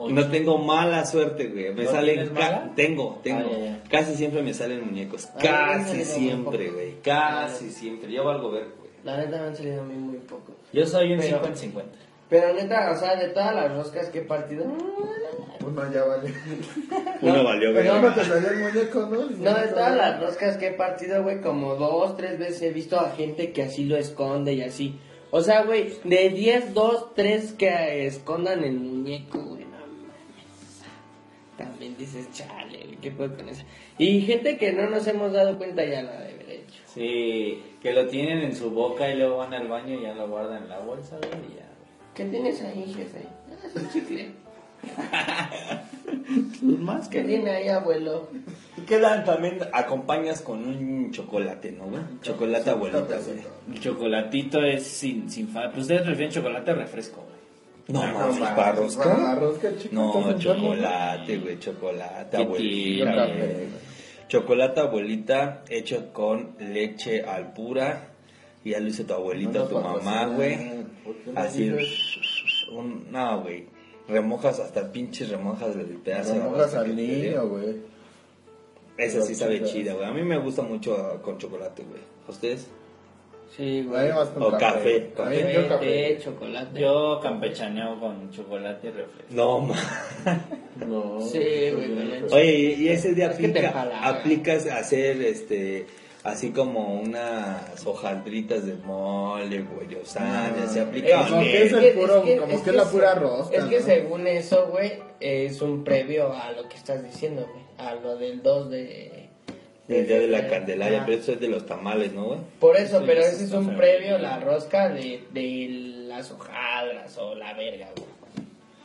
¿O No tengo mala suerte, güey. Me ¿No salen. mala? Tengo, tengo. Ah, ya, ya. Casi siempre me salen muñecos. A mí me han Casi siempre, güey. Casi siempre. Yo valgo ver, güey. La neta me han salido a mí muy poco. Yo soy un Pero- 50-50. Pero neta, o sea, de todas las roscas que he partido, Uno ya vale. Uno valió ver. Pero no te salió el muñeco, ¿no? no, de todas las roscas que he partido, güey, como dos, tres veces he visto a gente que así lo esconde y así. O sea, güey, de 10, 2, 3 que escondan el muñeco, güey. También dices, chale, ¿qué puedo con eso? Y gente que no nos hemos dado cuenta ya la debe haber hecho. Sí, que lo tienen en su boca y luego van al baño y ya lo guardan en la bolsa, güey, y ya. ¿Qué tienes ahí, jefe? Ah, es un chicle. Más ¿Qué tiene ahí, abuelo? Y quedan también, acompañas con un chocolate, ¿no, güey? Chocolate abuelita, güey. El chocolatito es sin, sin fa... Pues ustedes prefieren chocolate o refresco, güey. No, No, mames, mames, para rosca. para rosca, chico, No, chocolate, güey, chocolate, ¿Qué abuelita. güey. Chocolate abuelita hecho con leche al pura. Y ya lo hizo tu abuelita, No, tu mamá, güey. ¿por qué no Así, un, no, güey. Remojas hasta pinches remojas del pedazo. de Remojas al niño, güey. Esa sí sabe Chida. chida, güey. A mí me gusta mucho con chocolate, güey. ¿A ustedes? Sí, A mí güey. más con O café, A mí café. yo café. té, chocolate. Yo campechaneo con chocolate y refresco. No, ma. No. Sí, güey. Oye, y ese día que aplica, aplicas a hacer este así como unas hojaldritas de mole, güey, o sea, No. se aplica Como que es el puro- como que es la pura rosca, Es que ¿no? según eso, güey, es un previo a lo que estás diciendo, güey. A lo del 2 de... el día de la Candelaria, Ajá. pero eso es de los tamales, ¿no, güey? Por eso, Sí, pero ese es un previo, la rosca de, de las hojaldras o la verga, güey.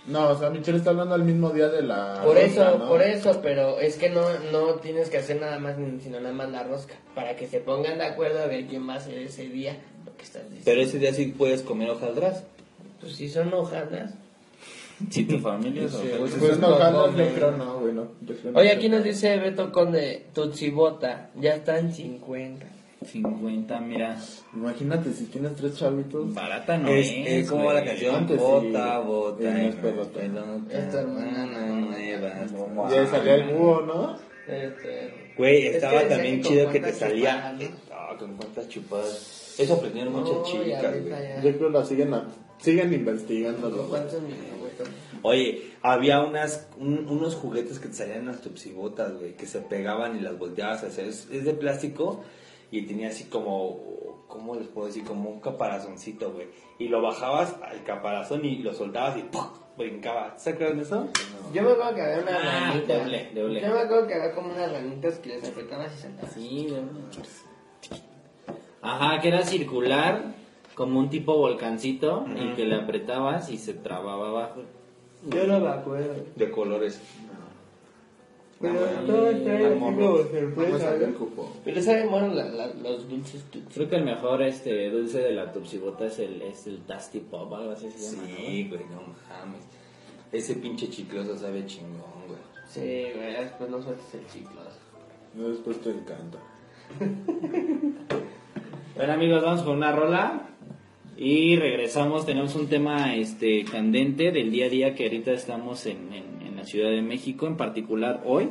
No, o sea, Michelle está hablando al mismo día de la. Por rosca, eso, ¿no? por eso, pero es que no, no tienes que hacer nada más, sino nada más la rosca. Para que se pongan de acuerdo a ver quién va a hacer ese día lo que estás diciendo. Pero ese día sí puedes comer hojaldras. Pues si son hojaldras. Si tu familia es Sí, o- güey. Pues no, No, güey, no. Yo creo no. Oye, aquí nos dice Beto Conde, Tutsibota, ya están 50. 50, mira. Imagínate si tienes tres chavitos. Barata no es, es, es como la canción Antes sí. Bota, bota, Y no es pelota. Esta hermana no, nuevas. Y ahí salía el búho, ¿no? Este, Güey, Es estaba que decía también chido que te salía. Ah, con cuántas chupadas. Eso aprendieron muchas No, chicas, güey. ya. Yo creo que la siguen, a- siguen investigando. ¿Cuántos? Oye, había unas, un- unos juguetes que te salían en las tupsibotas, güey, que se pegaban y las volteabas a hacer. Es, es de plástico y tenía así como, ¿cómo les puedo decir? Como un caparazoncito, güey. Y lo bajabas al caparazón y lo soltabas y ¡pum! brincaba. ¿Se acuerdan de eso? Yo me acuerdo que había una Ah, ranita. doble, doble. Yo me acuerdo que había como unas ranitas que les apretabas y saltabas. Sí, güey. Ajá, que era circular, como un tipo volcancito, y que le apretabas y se trababa abajo. Yo no me acuerdo. De colores. Pero Ah, bueno. todo morro. como sorpresa, ¿no? cupo. Pero saben bueno la- la- los dulces. Creo que el mejor este dulce de la tupsibota es el, es el Tasty Pop, algo así se llama. ¿no? Sí, güey, no mames. Ese pinche chicloso sabe chingón, güey. Sí, güey, después no sueltes el chiclo. No, Después te encanta. Bueno amigos, vamos con una rola y regresamos. Tenemos un tema este candente del día a día que ahorita estamos en, en- en la Ciudad de México, en particular hoy,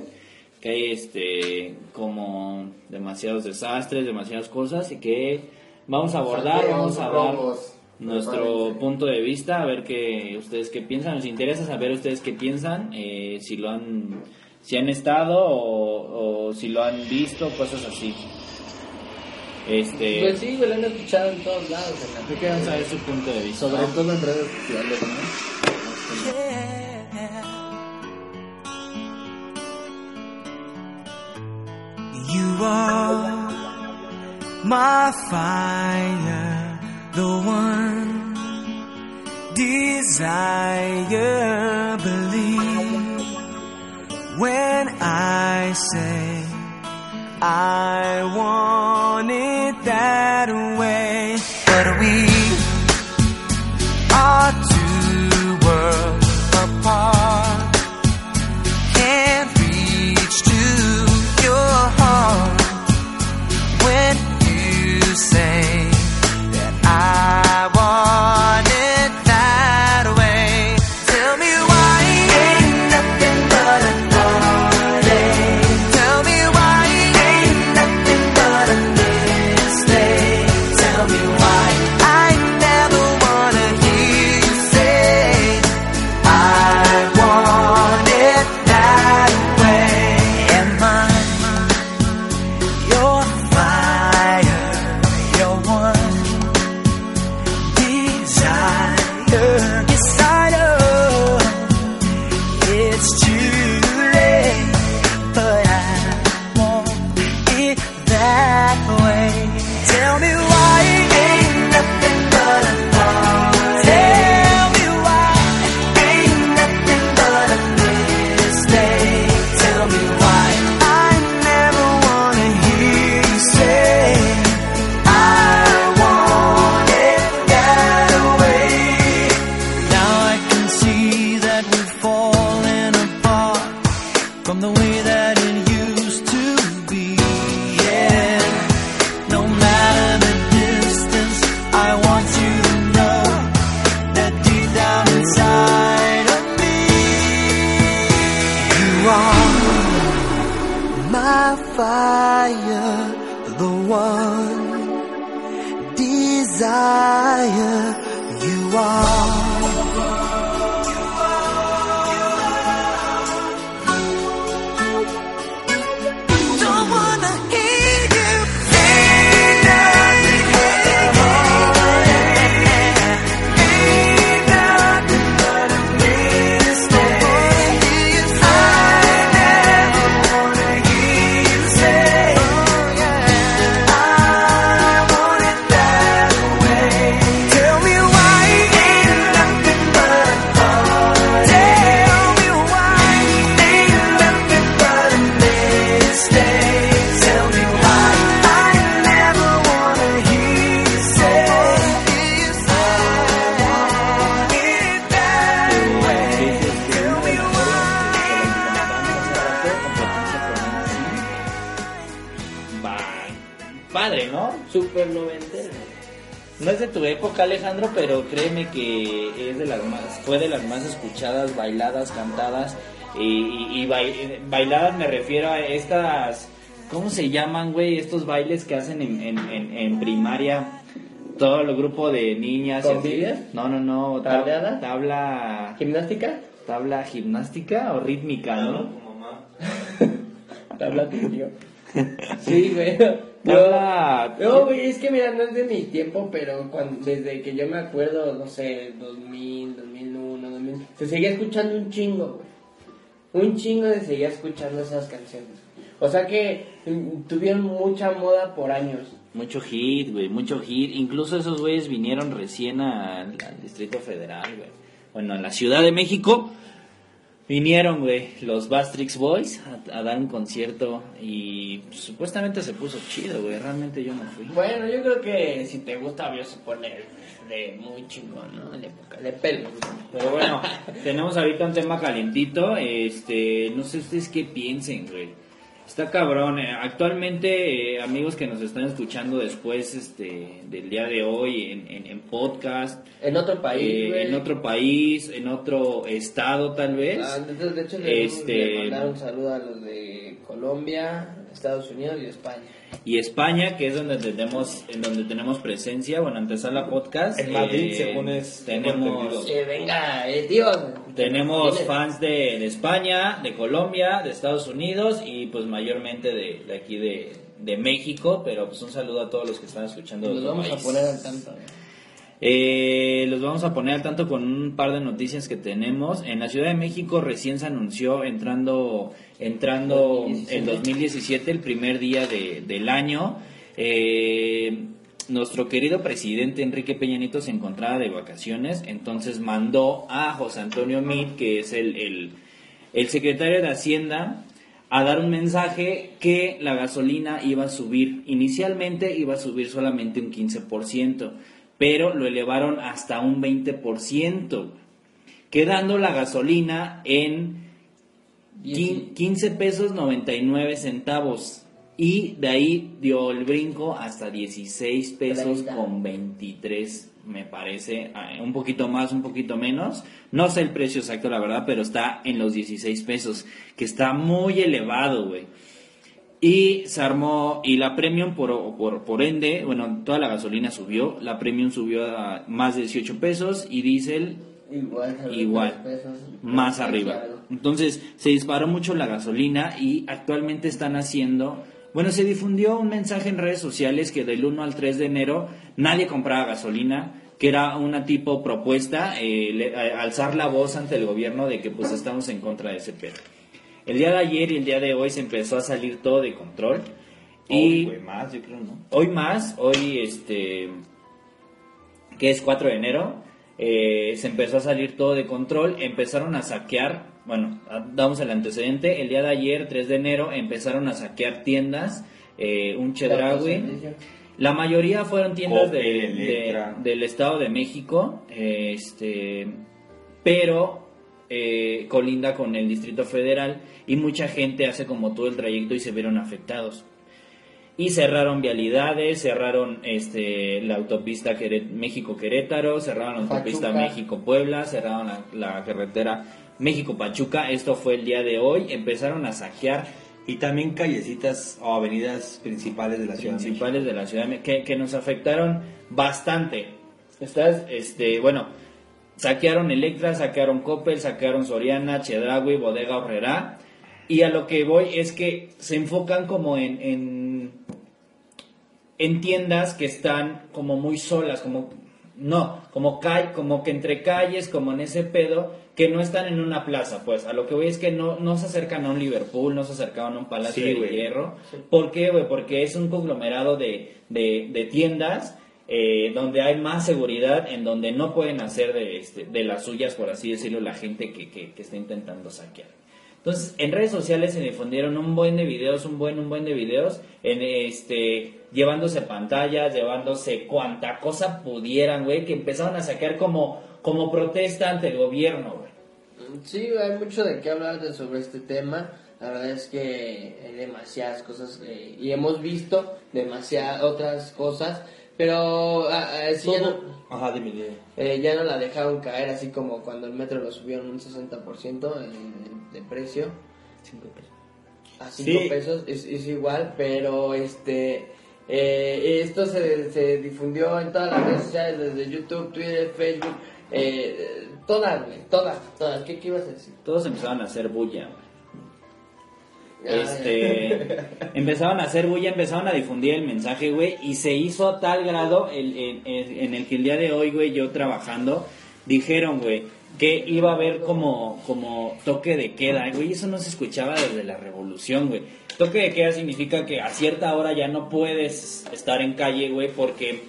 que hay este como demasiados desastres, demasiadas cosas y que vamos a abordar, vamos a dar nuestro punto de vista, a ver qué ustedes qué piensan. Nos interesa saber ustedes qué piensan, eh, si lo han, si han estado o, o si lo han visto, cosas así. Este, Pues sí, güey, lo han escuchado en todos lados. En la Yo quiero saber su punto de vista. Sobre todo en redes sociales, ¿no? You are my fire, the one desire. Believe when I say I want it from the way that it used to be. Yeah, no matter the distance, I want you to know that deep down inside of me, you are my fire. No época, Alejandro, pero créeme que es de las más, fue de las más escuchadas, bailadas, cantadas. Y, y- y bai- bailadas me refiero a estas, ¿cómo se llaman, güey? Estos bailes que hacen en, en, en, en primaria. Todo el grupo de niñas. ¿Convivias? No, no, no. tab- ¿Tableada? Tabla, ¿Gimnástica? tabla gimnástica o rítmica, ¿no? Tabla tu tío. Sí, güey. Tabla- No, güey, es que mira, no es de mi tiempo, pero cuando, desde que yo me acuerdo, no sé, 2000, 2001, 2000, se seguía escuchando un chingo, güey. Un chingo de seguía escuchando esas canciones. O sea que mm, tuvieron mucha moda por años. Mucho hit, güey, mucho hit. Incluso esos güeyes vinieron recién al, al Distrito Federal, güey. Bueno, en la Ciudad de México vinieron, güey, los Bastrix Boys a, a dar un concierto y supuestamente se puso chido, güey. Realmente yo no fui. Bueno, yo creo que si te gusta, Dios se pone de muy chingón, ¿no? De época, de pelo. Pero bueno, tenemos ahorita un tema calientito. Este, no sé ustedes qué piensen, güey. Está cabrón. eh, Actualmente, eh, amigos que nos están escuchando después este, del día de hoy en, en, en podcast, En otro país, eh, en otro país, en otro estado tal vez. Ah, entonces, de hecho, le Este- mandar un saludo a los de Colombia, Estados Unidos y España. Y España, que es donde tenemos, en donde tenemos presencia, bueno, antesala podcast. En Madrid, eh, según es- tenemos. Eh, venga, eh, tío. Tenemos fans de, de España, de Colombia, de Estados Unidos y pues mayormente de, de aquí de, de México, pero pues un saludo a todos los que están escuchando. de Nos vamos a poner al tanto. Eh, los vamos a poner al tanto con un par de noticias que tenemos. En la Ciudad de México recién se anunció entrando, entrando 2017. el 2017, el primer día de- del año. Eh, nuestro querido presidente Enrique Peña Nieto se encontraba de vacaciones, entonces mandó a José Antonio Meade, que es el, el, el secretario de Hacienda, a dar un mensaje que la gasolina iba a subir. Inicialmente iba a subir solamente un 15%, pero lo elevaron hasta un 20%, quedando la gasolina en quin- 15 pesos 99 centavos. Y de ahí dio el brinco hasta 16 pesos con 23, me parece. ah, Un poquito más, un poquito menos. No sé el precio exacto, la verdad, pero está en los 16 pesos, que está muy elevado, güey. Y se armó, y la premium por, por, por ende, bueno, toda la gasolina subió, la premium subió a más de 18 pesos y diésel Igual, pesos. más arriba. claro. Entonces se disparó mucho la gasolina y actualmente están haciendo, bueno, se difundió un mensaje en redes sociales que del 1 al 3 de enero nadie compraba gasolina, que era una tipo propuesta, eh, le- a- alzar la voz ante el gobierno de que pues estamos en contra de ese pedo. El día de ayer y el día de hoy se empezó a salir todo de control. Hoy, Y más, yo creo, ¿no? hoy más, hoy este, que es 4 de enero, eh, se empezó a salir todo de control, empezaron a saquear, bueno, damos el antecedente, el día de ayer, 3 de enero, empezaron a saquear tiendas, eh, un Autoservicio. la mayoría fueron tiendas de- del Estado de México, eh, este, pero eh, colinda con el Distrito Federal y mucha gente hace como todo el trayecto y se vieron afectados. Y cerraron vialidades, cerraron este, la autopista Queret- México-Querétaro, cerraron la autopista. México-Puebla, cerraron la, la carretera México-Pachuca. Esto fue el día de hoy. Empezaron a saquear Y también callecitas o avenidas principales de la ciudad. principales de la ciudad que, que nos afectaron bastante. Estás, este, bueno, saquearon Electra, saquearon Coppel, saquearon Soriana, Chedraui, Bodega Horrera. Y a lo que voy es que se enfocan como en, en, en tiendas que están como muy solas, como no, como ca- como que entre calles, como en ese pedo, que no están en una plaza, pues. A lo que voy es que no, no se acercan a un Liverpool, no se acercan a un Palacio Sí, de. Hierro. ¿Por qué, güey? Porque es un conglomerado de, de, de tiendas eh, donde hay más seguridad, en donde no pueden hacer de, este, las suyas, por así decirlo, la gente que, está intentando saquear. Entonces, en redes sociales se difundieron un buen de videos, un buen, un buen de videos, en este, llevándose pantallas, llevándose cuanta cosa pudieran, güey, que empezaron a sacar como, como protesta ante el gobierno, güey. Sí, hay mucho de qué hablar de- sobre este tema. La verdad es que hay demasiadas cosas eh, y hemos visto demasiadas otras cosas, pero ah, ah, ya, no, Ajá, dime, dime. eh, ya no la dejaron caer, así como cuando el metro lo subieron un 60% en- de precio. A 5 Sí. pesos es, es igual, pero este eh, esto se, se difundió en todas las redes sociales, desde YouTube, Twitter, Facebook, eh, todas, todas, todas. ¿Qué, ¿Qué ibas a decir? Todos empezaron a hacer bulla, Este, empezaron a hacer bulla, empezaron a difundir el mensaje, güey, y se hizo a tal grado el- el- el- en el que el día de hoy, güey, yo trabajando, dijeron, güey, que iba a haber como, como toque de queda, güey, eso no se escuchaba desde la revolución, güey. Toque de queda significa que a cierta hora ya no puedes estar en calle, güey, porque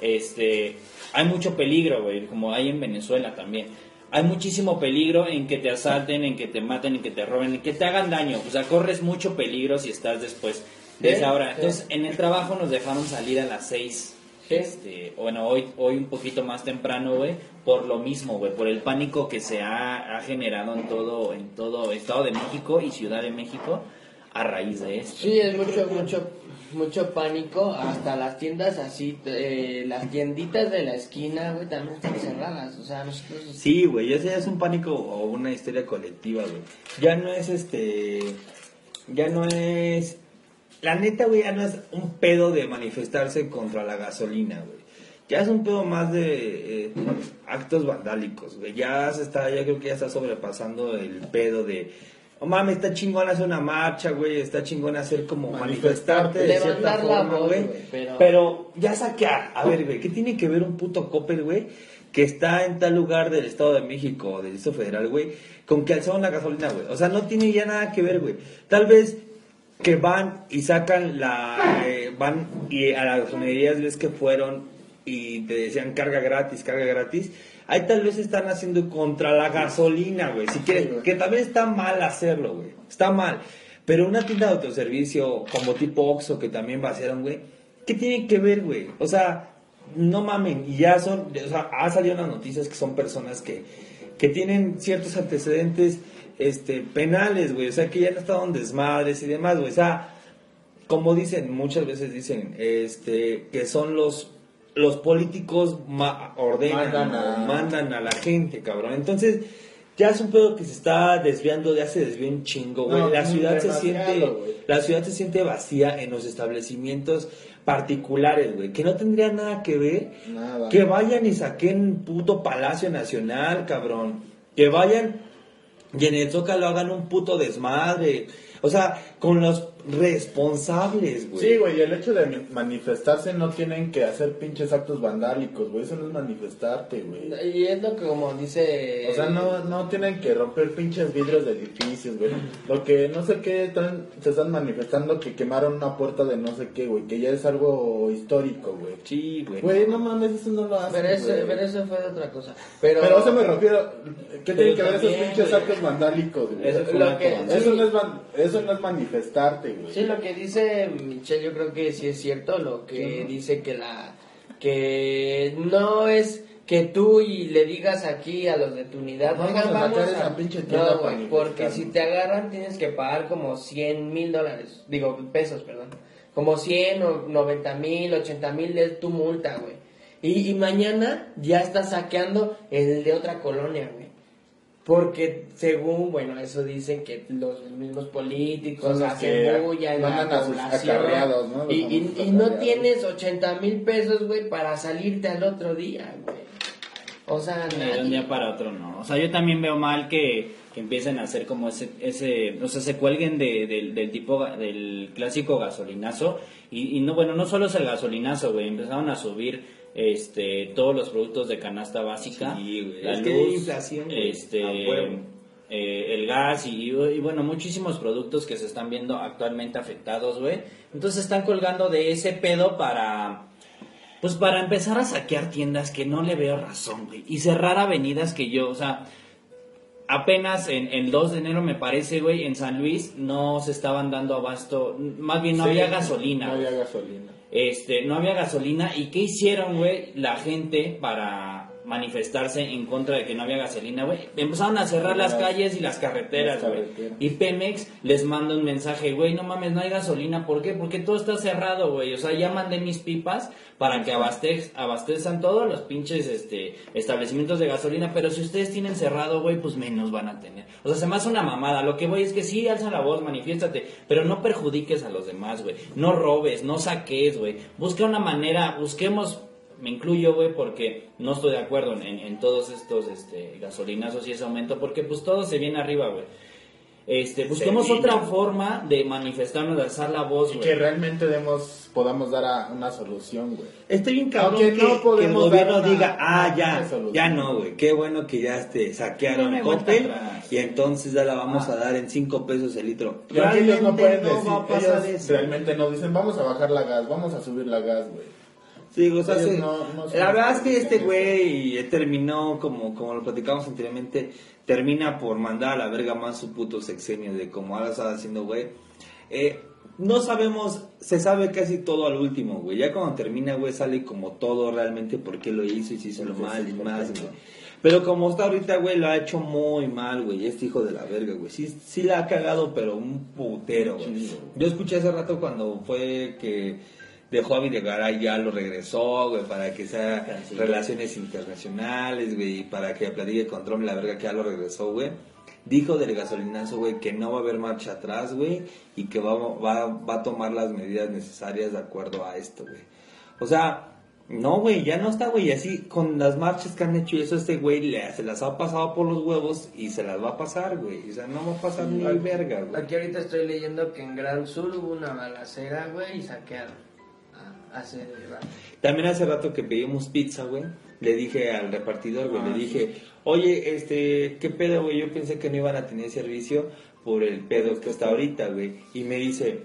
este, hay mucho peligro, güey, como hay en Venezuela también. Hay muchísimo peligro en que te asalten, en que te maten, en que te roben, en que te hagan daño. O sea, corres mucho peligro si estás después de esa hora. sí. Entonces, en el trabajo nos dejaron salir a las 6. Sí. Este, bueno, hoy, hoy un poquito más temprano, güey, por lo mismo, güey, por el pánico que se ha, ha generado en todo, en todo Estado de México y Ciudad de México a raíz de esto. Sí, es mucho, mucho, mucho pánico. Hasta las tiendas así, eh, las tienditas de la esquina, güey, también están cerradas. O sea, nosotros. Sí, güey, ese es un pánico o una histeria colectiva, güey. Ya no es este. Ya no es. La neta, güey, ya no es un pedo de manifestarse contra la gasolina, güey. Ya es un pedo más de eh, actos vandálicos, güey. Ya se está, ya creo que ya está sobrepasando el pedo de. Oh mames, está chingón hacer una marcha, güey. Está chingón hacer como manifestarte de cierta forma, güey. pero- Pero ya saquear. A ver, güey, ¿qué tiene que ver un puto Coppel, güey? Que está en tal lugar del Estado de México o del Distrito Federal, güey, con que alzaron la gasolina, güey. O sea, no tiene ya nada que ver, güey. Tal vez que van y sacan la. eh, van y a las gasolinerías ves que fueron y te decían carga gratis, carga gratis. Ahí tal vez están haciendo contra la gasolina, güey. Si quieres, que también está mal hacerlo, güey. Está mal. Pero una tienda de autoservicio como tipo Oxxo que también vaciaron, güey. ¿Qué tiene que ver, güey? O sea, no mamen. Y ya son, o sea, ha salido en las noticias que son personas que, que tienen ciertos antecedentes este, penales, güey. O sea, que ya estado en desmadres y demás, güey. O sea, como dicen, muchas veces dicen, este, que son los, los políticos ma- ordenan, Mandan o a- mandan a la gente, cabrón. Entonces, ya es un pedo que se está desviando, ya se desvió un chingo, güey. No, la ciudad se siente, la ciudad se siente vacía en los establecimientos particulares, güey, que no tendría nada que ver. Nada. Que vayan y saquen puto Palacio Nacional, cabrón. Que vayan y en el Zócalo hagan un puto desmadre. O sea, con los responsables, güey. Sí, güey, y el hecho de manifestarse no tienen que hacer pinches actos vandálicos, güey. Eso no es manifestarte, güey. Y es lo que, como dice. O sea, no, no tienen que romper pinches vidrios de edificios, güey. Lo que no sé qué están, se están manifestando que quemaron una puerta de no sé qué, güey. Que ya es algo histórico, güey. Sí, güey. Güey, no mames, eso no lo hacen, Pero eso, güey. pero eso fue de otra cosa. Pero, Pero a eso me refiero. ¿Qué tienen que ver esos pinches güey. actos vandálicos, güey? Eso. Eso sí. no es, man- eso no es manifestarte, güey. Sí, lo que dice Michelle, yo creo que sí es cierto. Lo que dice que la. Que no es que tú y le digas aquí a los de tu unidad, Vamos "Oigan, a sacar esa pinche tienda No, güey, porque si te agarran tienes que pagar como 100 mil dólares, digo, pesos, perdón. Como 100 o 90 mil, 80 mil es tu multa, güey. Y, y mañana ya estás saqueando el de otra colonia, güey. Porque según, bueno, eso dicen que los mismos políticos hacen bulla en la población. acarreados, ¿no? Y, y- y no tienes 80 mil pesos, güey, para salirte al otro día, güey. O sea, De un nadie. día para otro no. O sea, yo también veo mal que, que empiecen a hacer como ese, ese, o sea, se cuelguen de, del- del tipo, del clásico gasolinazo. Y, y no, bueno, no solo es el gasolinazo, güey, empezaron a subir este todos los productos de canasta básica. Sí, La es que hay luz, inflación, este, eh, el gas y, y, bueno, muchísimos productos que se están viendo actualmente afectados, güey. Entonces están colgando de ese pedo para... Pues para empezar a saquear tiendas que no le veo razón, güey. Y cerrar avenidas que yo, o sea, apenas en el 2 de enero me parece, güey, en San Luis no se estaban dando abasto, más bien no Sí, había gasolina. No güey. había gasolina. Este, no había gasolina. ¿Y qué hicieron, güey, la gente para manifestarse en contra de que no había gasolina, güey? Empezaron a cerrar las calles y las carreteras, güey. Y Pemex les manda un mensaje, güey, no mames, no hay gasolina. ¿Por qué? Porque todo está cerrado, güey. O sea, ya mandé mis pipas para que abastez, abastezan todos los pinches este, establecimientos de gasolina. Pero si ustedes tienen cerrado, güey, pues menos van a tener. O sea, se me hace una mamada. Lo que voy es que sí, alza la voz, manifiéstate. Pero no perjudiques a los demás, güey. No robes, no saques, güey. Busca una manera, busquemos me incluyo, güey, porque no estoy de acuerdo en, en todos estos este, gasolinazos y ese aumento, porque pues todo se viene arriba, güey. Este, busquemos viene. otra forma de manifestarnos, de alzar la voz, güey. que realmente demos, podamos dar a una solución, güey. Está bien cabrón que, no que el podemos gobierno diga, ah, ya, solución". ya no, güey. Qué bueno que ya este, saquearon vuelta Coppel y entonces ya la vamos a dar en 5 pesos el litro. Porque ellos no pueden no decir, va a pasar ellos eso. realmente no dicen, vamos a bajar la gas, vamos a subir la gas, güey. Sí, o sea, se- no- no la verdad es que este güey terminó, como, como lo platicamos anteriormente, termina por mandar a la verga más su puto sexenio de como ahora está haciendo, güey. Eh, no sabemos, se sabe casi todo al último, güey. Ya cuando termina, güey, sale como todo realmente por qué lo hizo y si hizo lo mal y más, güey. Pero como está ahorita, güey, lo ha hecho muy mal, güey. Este hijo de la verga, güey. Sí, sí la ha cagado, pero un putero, güey. Yo escuché hace rato cuando fue que dejó a Videgaray ya lo regresó, güey, para que sea Canciller. relaciones internacionales, güey, y para que platique con Trump la verga que ya lo regresó, güey. Dijo del gasolinazo, güey, que no va a haber marcha atrás, güey, y que va, va, va a tomar las medidas necesarias de acuerdo a esto, güey. O sea, no, güey, ya no está, güey, así con las marchas que han hecho y eso, este güey se las ha pasado por los huevos y se las va a pasar, güey. O sea, no va a pasar ni verga, güey. Aquí ahorita estoy leyendo que en Gran Sur hubo una balacera, güey, y saquearon. Ah, hace rato. También hace rato que pedimos pizza, güey. Le dije al repartidor, güey, Ah, le dije, oye, este, ¿qué pedo, güey? Yo pensé que no iban a tener servicio por el pedo que está ahorita, güey. Y me dice,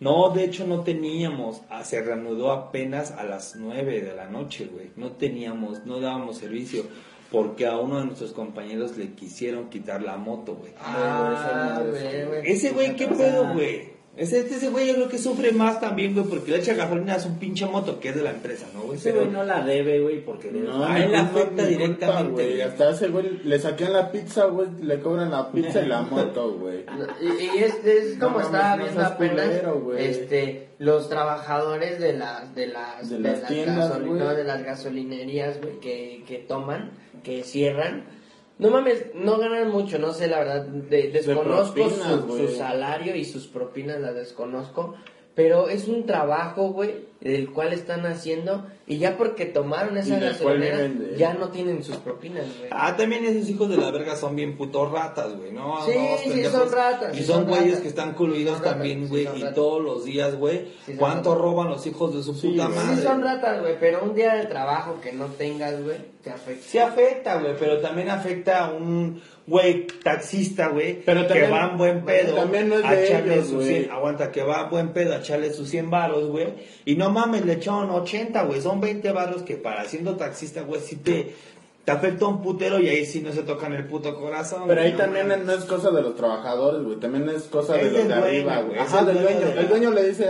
no, de hecho no teníamos, Ah, se reanudó apenas a las 9 de la noche, güey. No teníamos, no dábamos servicio. Porque a uno de nuestros compañeros le quisieron quitar la moto, güey. Ah, güey. Ese güey, ¿qué pedo, güey? Ese, ese güey yo creo que sufre más también, güey, porque le echa gasolina a su pinche moto, que es de la empresa, ¿no, güey? Ese güey no la debe, güey, porque No, a él le afecta directamente, güey. Hasta ese güey le saquean la pizza, güey, le cobran la pizza y la moto, güey. Y, y es, es como No estaba no viendo apenas culero, este los trabajadores de las de las De las tiendas, no, de las gasolinerías güey que, que toman que cierran no mames no ganan mucho no sé la verdad de- desconozco propinas, su, su salario y sus propinas las desconozco pero es un trabajo güey del cual están haciendo y ya porque tomaron esa Y del cual gasolinera viven de- ya no tienen sus propinas güey Ah, también esos hijos de la verga son bien putos ratas, güey, ¿no? Sí, No, sí, pendejos. son ratas, Y sí, son güeyes ratas. que están coludidos también, sí, güey, y ratas. todos los días, güey, ¿cuánto ratas. roban los hijos de su Sí, puta madre? sí son ratas güey pero un día de trabajo que no tengas güey te afecta Sí afecta, güey, pero también afecta a un güey taxista, güey, Pero que también- va en buen bueno, pedo también no es a de echarle ellos, sus güey. 100, aguanta, que va en buen pedo a echarle sus 100 varos, güey, y no mames, le echaron 80, güey, son 20 varos que para siendo taxista, güey, sí te, te afecta un putero y ahí sí no se tocan el puto corazón. Pero ahí no también mames. no es cosa de los trabajadores, güey. También es cosa Es de los de dueño, arriba, güey. Ajá, el del dueño dueño. de la- El dueño le dice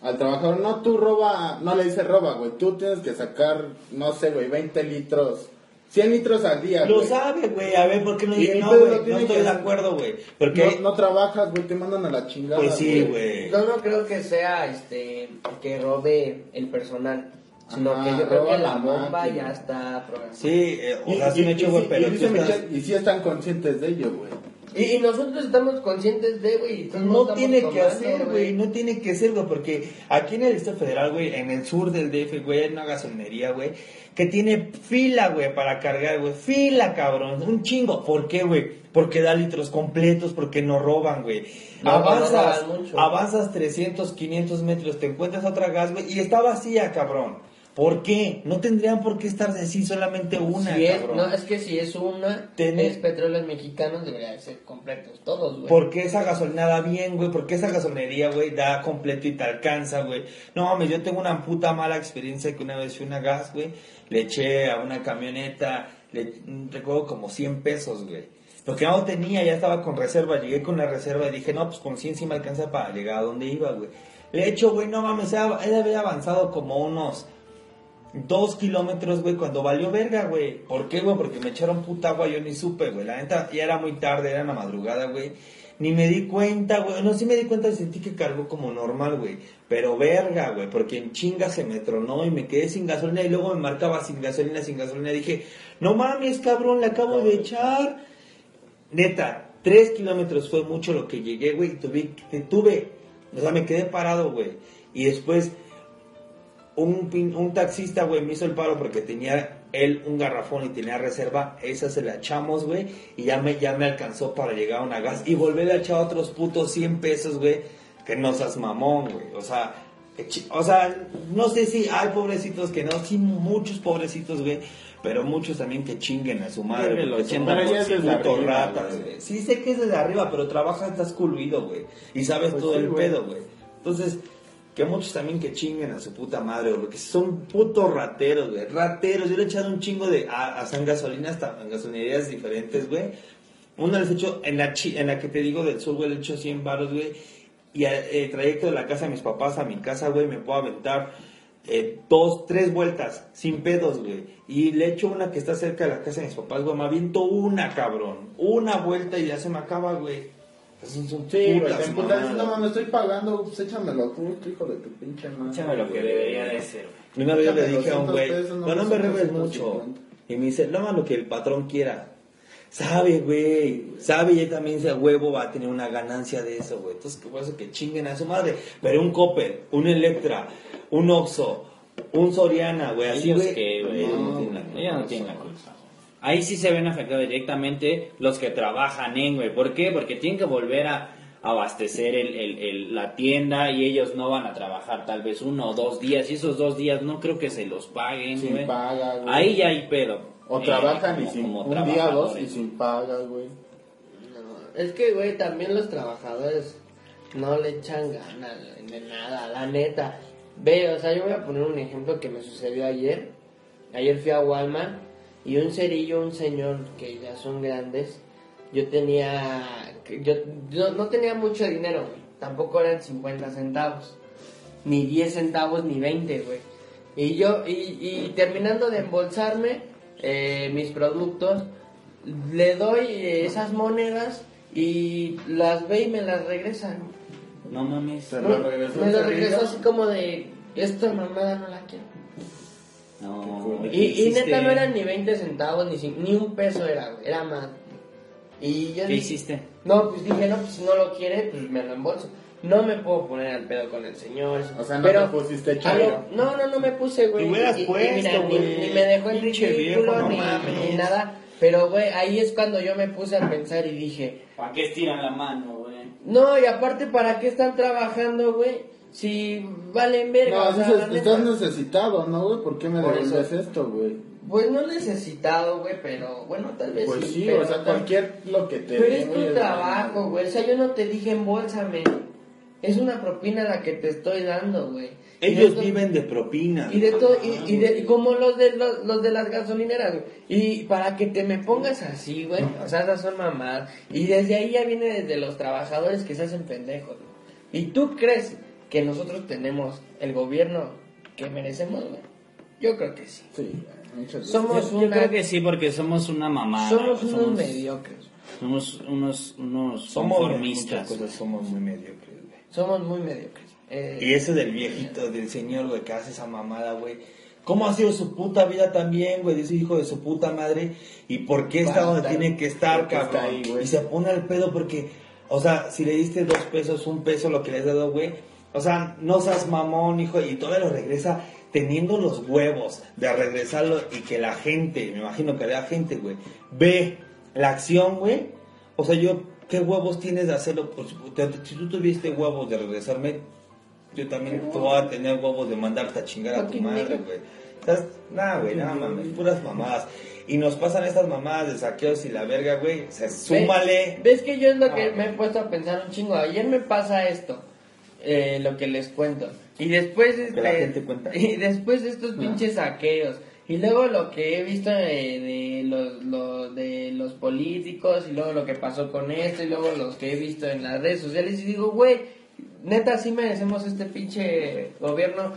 al trabajador, no, tú roba, no le dice roba, güey. Tú tienes que sacar, no sé, güey, 20 litros, 100 litros al día, Lo güey. sabe, güey, a ver, ¿por qué no Y dice no, güey? No tiene estoy que- de acuerdo, güey, porque... No, no trabajas, güey, te mandan a la chingada. Pues sí, güey. Yo no creo que sea este que robe el personal. sino Ajá, que yo creo que la la bomba máquina. ya está programada. Sí, eh, o Y, sea, y- me he hecho, y- güey, y- pero y y sí están conscientes de ello, güey. Y, y nosotros estamos conscientes de, güey. No tiene que hacer, güey, no tiene que ser, güey, porque aquí en el Distrito Federal, güey, en el sur del DF, güey, hay una gasolinería, güey, que tiene fila, güey, para cargar, güey, fila, cabrón, un chingo. ¿Por qué, güey? Porque da litros completos, porque no roban, güey. No, avanzas, no avanzas 300, 500 metros, te encuentras otra gas, güey, y está vacía, cabrón. ¿Por qué? No tendrían por qué estar así solamente una, Si es, no, es que si es una, Tener- es petróleos mexicanos, debería de ser completos, todos, güey. Porque esa gasolina da bien, güey. Porque esa gasolinería, güey, da completo y te alcanza, güey. No mames, yo tengo una puta mala experiencia que una vez fui a una gas, güey. Le eché a una camioneta, le recuerdo como 100 pesos, güey. Porque no tenía, ya estaba con reserva. Llegué con la reserva y dije, no, pues con 100 sí me alcanza para llegar a donde iba, güey. Le echo, güey, no mames, él había avanzado como unos dos kilómetros, güey, cuando valió verga, güey. ¿Por qué, güey? Porque me echaron puta agua, yo ni supe, güey. La neta, ya era muy tarde, era en la madrugada, güey. Ni me di cuenta, güey. No, sí me di cuenta sentí que cargó como normal, güey. Pero verga, güey, porque en chinga se me tronó y me quedé sin gasolina y luego me marcaba sin gasolina, sin gasolina. Dije, no mames, cabrón, le acabo de echar. Neta, tres kilómetros fue mucho lo que llegué, güey. y Tuve, tuve, o sea, me quedé parado, güey. Y después un, pin- un taxista, güey, me hizo el paro porque tenía él un garrafón y tenía reserva. Esa se la echamos, güey. Y ya me, ya me alcanzó para llegar a una gas. Y volver a echar otros putos 100 pesos, güey. Que no seas mamón, güey. O sea, o sea, no sé si hay pobrecitos que no. Sí, muchos pobrecitos, güey. Pero muchos también que chinguen a su madre. El porque son 80% putos ya es desde putos arriba, ratas, güey. Sí sé que es desde arriba, pero trabajas, estás coluido, güey. Y sabes Pues todo sí, el güey. pedo, güey. Entonces, que muchos también que chinguen a su puta madre, güey, porque son putos rateros, güey. Rateros. Yo le he echado un chingo de. a, a San Gasolina, hasta en gasolinerías diferentes, güey. Una les he hecho, en la, en la que te digo del sur, güey, le he hecho 100 baros, güey. Y el trayecto de la casa de mis papás a mi casa, güey, me puedo aventar eh, dos, tres vueltas, sin pedos, güey. Y le echo una que está cerca de la casa de mis papás, güey. Me aviento una, cabrón. Una vuelta y ya se me acaba, güey. Esas son Sí, putas mamadas. no mames, estoy pagando, pues échamelo justo, hijo de tu pinche madre. Échame lo que debería de ser. Una vez yo le dije a un 200 güey, no, no no me 250. mucho. Y me dice, no lo que el patrón quiera. Sabe, güey. Sabe y él también dice, huevo va a tener una ganancia de eso, güey. Entonces, que por eso que chinguen a su madre. Pero un Coppel, un Electra, un Oxxo, un Soriana, güey, así, Ellos güey. que, güey, no, no, tienen la culpa. ellos no tienen la culpa. Ahí sí se ven afectados directamente los que trabajan en, güey. ¿Por qué? Porque tienen que volver a abastecer el, el- el- la tienda y ellos no van a trabajar tal vez uno o dos días y esos dos días no creo que se los paguen, Sin güey. paga, güey. Ahí ya hay pedo. O Eh, trabajan y sin, como un día dos y sin paga, güey. No, es que, güey, también los trabajadores no le echan ganas de nada, la neta. Ve, o sea, yo voy a poner un ejemplo que me sucedió ayer. Ayer fui a Walmart y un cerillo, un señor que ya son grandes, yo tenía, yo, yo no tenía mucho dinero, güey. Tampoco eran 50 centavos, ni 10 centavos, ni 20, güey. Y yo, y, y terminando de embolsarme eh, mis productos, le doy eh, esas monedas y las ve y me las regresan. No mames. Se lo regresó me lo regresó así como de, esta mamada no la quiero. No, ¿qué Y, y neta no eran ni 20 centavos, ni, ni un peso era, güey, era más. Y yo ¿Qué dije- hiciste? No, pues dije, no, pues si no lo quiere, pues me lo embolso. No me puedo poner al pedo con el señor. O sea, no pero te pusiste chairo. No, no, no me puse, güey. Te hubieras Y- y puesto, mira, ni, güey. ni me dejó en Pinche ridículo, no ni, ni nada. Pero, güey, ahí es cuando yo me puse a pensar y dije, ¿Para qué estiran la mano, güey? no, y aparte, ¿para qué están trabajando, güey? Si valen verga. No, o sea, dices, la neta. estás necesitado, ¿no, güey? ¿Por qué me Por devuelves eso. esto, güey? Pues no necesitado, güey, pero bueno, tal vez Pues sí, pero o sea, tal- cualquier lo que te Pero es tu trabajo, güey. O sea, yo no te dije embolsame. Es una propina la que te estoy dando, güey. Ellos viven de propinas. Y de todo, y, y de, y como los de los, los de las gasolineras, güey. Y para que te me pongas así, güey. O sea, esas son mamadas. Y desde ahí ya viene desde los trabajadores que se hacen pendejos, güey. ¿Y tú crees que nosotros tenemos el gobierno que merecemos, güey? Yo creo que sí. Sí, muchas. Somos Yo, yo una- creo que sí, porque somos una mamada. Somos unos mediocres. Somos unos, unos Somos conformistas. cosas, somos muy mediocres, güey. Somos muy mediocres. Eh, Y eso del viejito, del señor, güey, que hace esa mamada, güey. cómo ha sido su puta vida también, güey, de ese hijo de su puta madre, y por qué está donde tiene que estar, cabrón. ahí, y se pone al pedo porque, o sea, si le diste dos pesos, un peso, lo que le has dado, güey, o sea, no seas mamón, hijo, y todavía lo regresa teniendo los huevos de regresarlo y que la gente, me imagino que la gente, güey, ve la acción, güey, o sea, yo, ¿qué huevos tienes de hacerlo? Pues, si tú tuviste huevos de regresarme, yo también te voy a tener huevos de mandarte a chingar a tu madre, güey. Nah, güey, nada mames, puras mamadas. Y nos pasan estas mamadas de saqueos y la verga, güey. O sea, súmale. ¿Ves que yo es lo que me he puesto a pensar un chingo? Ayer me pasa esto, eh, lo que les cuento. Y después este, la gente cuenta. Y después estos pinches saqueos. Y luego lo que he visto de, de los, lo- de los políticos y luego lo que pasó con esto y luego los que he visto en las redes sociales y digo, güey, neta sí merecemos este pinche gobierno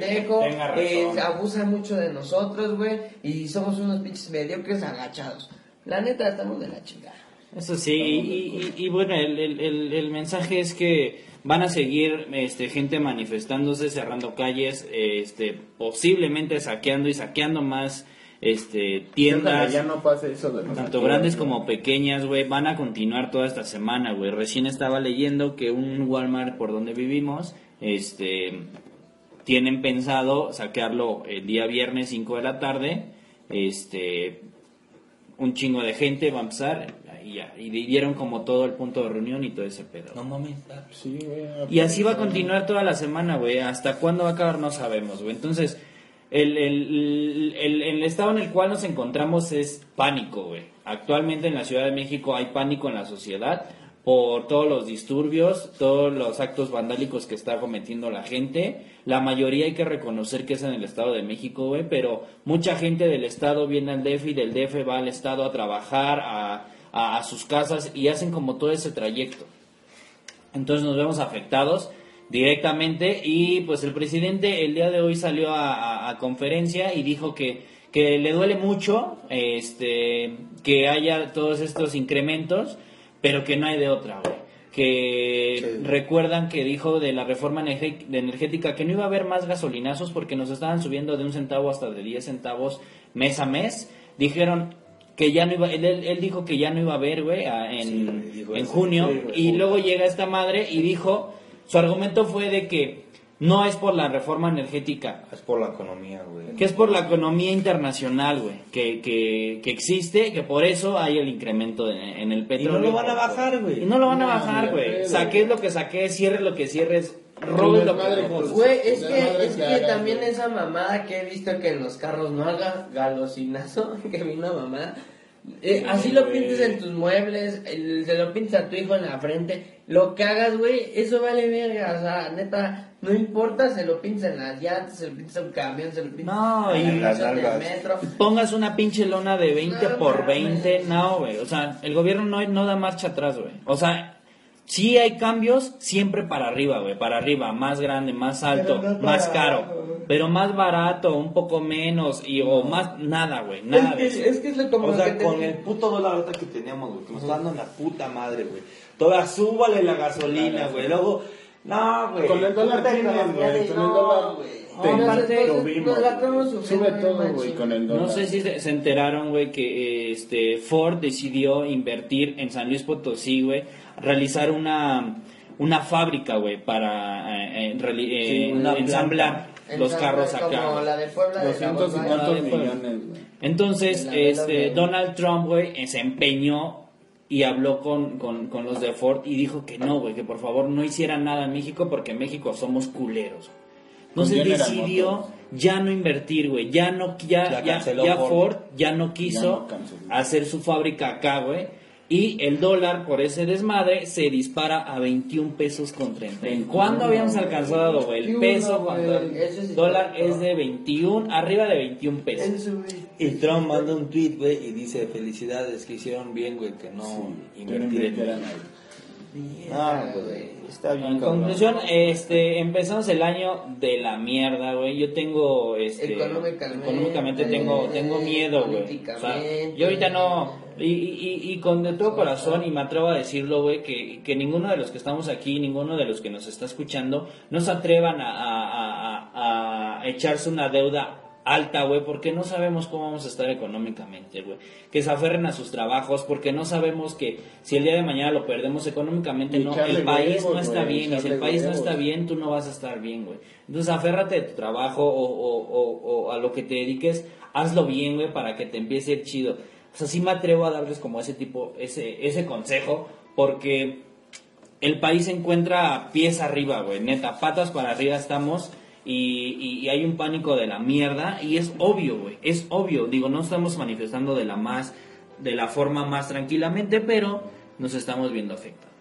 pendejo, eh, abusa mucho de nosotros, güey, y somos unos pinches mediocres agachados. La neta estamos de la chingada. Eso sí, y, y- y bueno, el, el- el- el mensaje es que van a seguir este, gente manifestándose, cerrando calles, este, posiblemente saqueando y saqueando más este, tiendas, ya no pase eso de tanto saqueos, grandes ¿no? como pequeñas, güey. Van a continuar toda esta semana, güey. Recién estaba leyendo que un Walmart por donde vivimos, este, tienen pensado saquearlo el día viernes 5 de la tarde, este, un chingo de gente va a empezar y ya, y dieron como todo el punto de reunión y todo ese pedo. No mames. Sí, güey. Y así va a continuar toda la semana, güey. Hasta cuándo va a acabar no sabemos, güey. Entonces, el, el, el, el estado en el cual nos encontramos es pánico, güey. Actualmente en la Ciudad de México hay pánico en la sociedad por todos los disturbios, todos los actos vandálicos que está cometiendo la gente. La mayoría hay que reconocer que es en el Estado de México, güey, pero mucha gente del Estado viene al DF y del DF va al Estado a trabajar, a, a, a sus casas y hacen como todo ese trayecto. Entonces nos vemos afectados directamente y pues el presidente el día de hoy salió a, a- a conferencia y dijo que, que le duele mucho este que haya todos estos incrementos, pero que no hay de otra, güey. Que Sí. recuerdan que dijo de la reforma energética que no iba a haber más gasolinazos porque nos estaban subiendo de un centavo hasta de 10 centavos mes a mes. Dijeron que ya no iba, él, él- dijo que ya no iba a haber, güey, en, Sí, en junio. Sí, y luego llega esta madre y dijo, su argumento fue de que no es por la reforma energética, Es por la economía, güey. que es por la economía internacional, güey, que, que, que existe, que por eso hay el incremento de- en el Y petróleo. no lo van a bajar, güey. Y no lo van a bajar, güey. Saques lo que saques, cierres lo que cierres, que desmadre, robes. pues. Güey, es La que, madre es que también güey. esa mamada que he visto que en los carros no haga galosinazo, que vi una mamada. Eh, así lo pintes en tus muebles, el- se lo pintes a tu hijo en la frente, lo que hagas, güey, eso vale verga, o sea, neta, no importa, se lo pintes en las llantas, se lo pintes a un camión, se lo pintes No, en y la las metro. Pongas una pinche lona de 20 No, por mames. 20, no, güey. O sea, el gobierno no, no da marcha atrás, güey. O sea, sí hay cambios siempre para arriba, güey. Para arriba, más grande, más alto, no más caro. Pero más barato, un poco menos, y o más, nada, güey. Nada es, que, es que es lo como O sea, que con el puto dólar ahorita que teníamos, güey, que nos está dando la puta madre, güey. Toda súbale la gasolina, güey. Luego, no, güey. Con el dólar güey. Con el dólar, güey. te- No, aparte, pues, lo pues, vimos, sufriendo Sube todo, güey, con el dólar. No sé si se, se enteraron, güey, que este Ford decidió invertir en San Luis Potosí, güey, realizar una una fábrica, güey, para eh, eh, eh, Sí, una ensamblar los carros acá. Como la de Puebla de la 200 y Volkswagen. tantos de Puebla. millones, güey. Entonces, este, de- Donald Trump, güey, eh, se empeñó y habló con, con, con los de Ford y dijo que no, güey, que por favor no hicieran nada en México porque en México somos culeros. Entonces decidió ya no invertir, güey, ya no, ya, Ya ya, Ford. Ford. ya no quiso no hacer su fábrica acá, güey. Y el dólar por ese desmadre se dispara a 21 pesos con 30. ¿En cuándo habíamos alcanzado? El 21, peso contra el dólar es de 21, arriba de 21 pesos. Y Trump manda un tweet, güey, y dice, felicidades, que hicieron bien, güey, que no Que no invertir en invirtieran México". ahí. Ah, güey, está bien, En cabrón. conclusión, este, empezamos el año de la mierda, güey. Yo tengo, este, Económicamente, económicamente tengo, tengo miedo, güey. O sea, yo ahorita no, y, y, y, con de todo corazón, y me atrevo a decirlo, güey, que, que ninguno de los que estamos aquí, ninguno de los que nos está escuchando, no se atrevan a, a, a, a- a echarse una deuda alta, güey, porque no sabemos cómo vamos a estar económicamente, güey. Que se aferren a sus trabajos, porque no sabemos que si el día de mañana lo perdemos económicamente, no, el país huevos, no está bien, y si el país no está bien, tú no vas a estar bien, güey. Entonces, aférrate de tu trabajo o, o- o- o a lo que te dediques, hazlo bien, güey, para que te empiece a ir chido. O sea, sí me atrevo a darles como ese tipo, ese, ese consejo, porque el país se encuentra pies arriba, güey, neta, patas para arriba estamos y, y- hay un pánico de la mierda y es obvio, güey, es obvio, digo, no estamos manifestando de la más, de la forma más tranquilamente, pero nos estamos viendo afectados.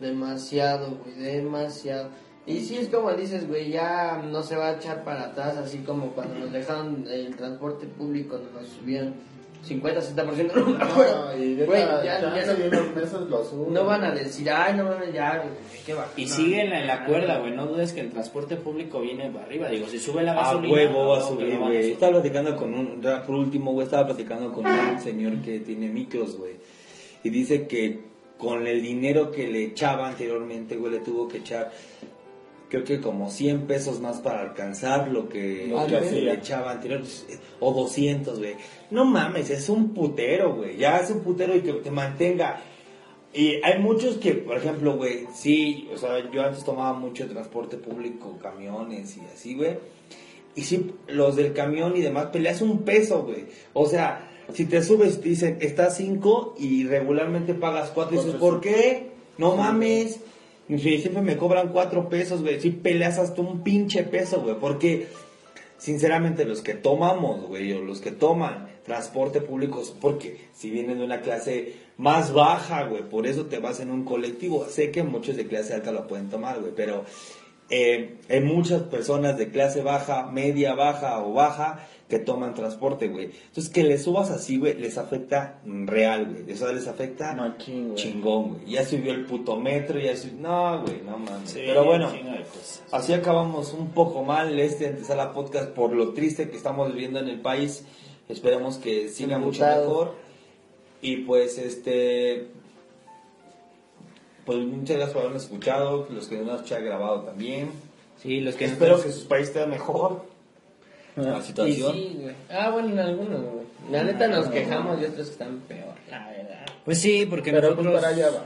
Demasiado, güey, demasiado. Y sí es como dices, güey, ya no se va a echar para atrás, así como cuando nos dejaron el transporte público, nos subieron 50, 60%. No, me acuerdo. No, y Güey, ya- ya- unos meses lo suben. no van a decir, ay, no mames, ya, qué va. Y siguen en la ya, cuerda, güey, no dudes que el transporte público viene para arriba, digo, si sube la A gasolina... huevo va a subir, güey. Estaba platicando con un, ya por último, güey, estaba platicando con un señor que tiene micros, güey. Y dice que con el dinero que le echaba anteriormente, güey, le tuvo que echar, creo que como 100 pesos más para alcanzar lo que, Lo que le echaba anterior. O 200, güey. No mames, es un putero, güey. Ya es un putero y que te mantenga. Y hay muchos que, por ejemplo, güey, sí, o sea, yo antes tomaba mucho transporte público, camiones y así, güey. Y sí, los del camión y demás peleas un peso, güey. O sea, si te subes, te dicen, está 5 y regularmente pagas 4. Y dices, ¿por qué? No mames. Y siempre me cobran 4 pesos, güey. Si peleas hasta un pinche peso, güey. Porque, sinceramente, los que tomamos, güey, o los que toman transporte público, porque si vienen de una clase más baja, güey, por eso te vas en un colectivo. Sé que muchos de clase alta lo pueden tomar, güey, pero eh, hay muchas personas de clase baja, media baja o baja que toman transporte, güey. Entonces, que les subas así, güey, les afecta real, güey. Eso les afecta chingón, güey. Ya subió el puto metro, ya subió... No, güey, no mames. Sí, Pero bueno, así acabamos un poco mal este Antesala Podcast por lo triste que estamos viviendo en el país. Esperemos que siga mucho mejor. Y pues, este... Pues muchas gracias por habernos escuchado, los que nos han grabado también. Sí, los que no Espero que sus países estén mejor. La Y situación. sí, güey. Ah, bueno, en algunos, güey. La neta nos quejamos y otros que están peor, la verdad. Pues sí, porque Pero pues nosotros para allá va.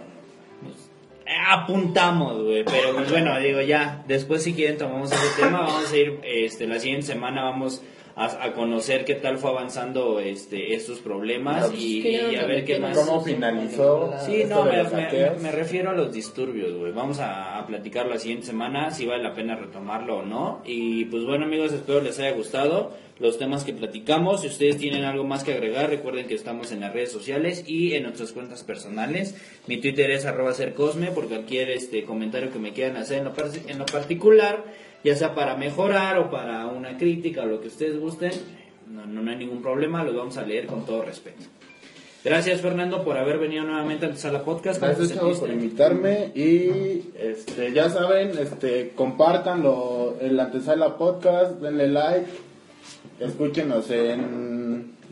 apuntamos, güey. Pero pues bueno, digo ya, después si quieren tomamos ese tema, vamos a ir, este, la siguiente semana vamos a, a conocer qué tal fue avanzando este estos problemas No, pues, y, a ver qué más. ¿Cómo finalizó? Sí, no, me, me- refiero a los disturbios, güey. Vamos a, a platicar la siguiente semana, si vale la pena retomarlo o no. Y pues bueno, amigos, espero les haya gustado los temas que platicamos. Si ustedes tienen algo más que agregar, recuerden que estamos en las redes sociales y en nuestras cuentas personales. Mi Twitter es arroba sercosme por cualquier este comentario que me quieran hacer en lo, par- en lo particular, ya sea para mejorar o para una crítica o lo que ustedes gusten. No, no, no hay ningún problema, los vamos a leer con todo respeto. Gracias Fernando por haber venido nuevamente a la podcast. ¿Cómo Gracias chavos por invitarme y este ya saben, este compartanlo el antesala podcast, denle like, escúchenos en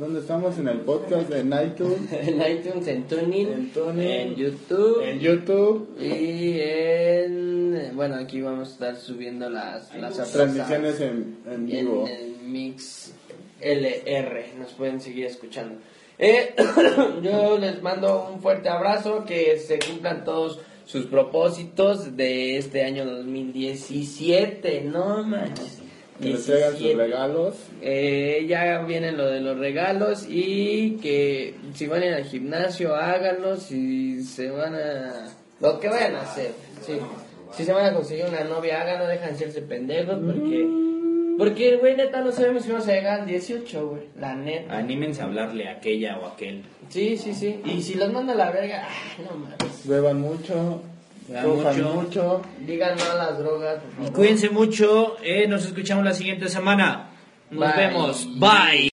¿dónde estamos? En el podcast en iTunes, En iTunes, en Tuning, En Tuning, en YouTube en YouTube, y en... Bueno, aquí vamos a estar subiendo las, las transmisiones en, en vivo. en el Mix LR. Nos pueden seguir escuchando. Eh, yo les mando un fuerte abrazo, que se cumplan todos sus propósitos de este año 2017. No manches. Que les traigan sus 17. regalos. Eh, ya viene lo de los regalos y que si van a ir al gimnasio háganlo, si se van a... Lo que vayan a hacer, sí. Si se van a conseguir una novia háganlo, dejan de serse pendejos porque... Porque, güey, neta, no sabemos si vamos a llegar al 18, güey. La neta. Anímense a hablarle a aquella o aquel. Sí, sí, sí. Y si los manda a la verga, ay, no mames. Beban mucho, Cojan mucho. mucho. Digan no a las drogas, por favor. Cuídense mucho, eh, nos escuchamos la siguiente semana. Nos Bye. vemos, bye.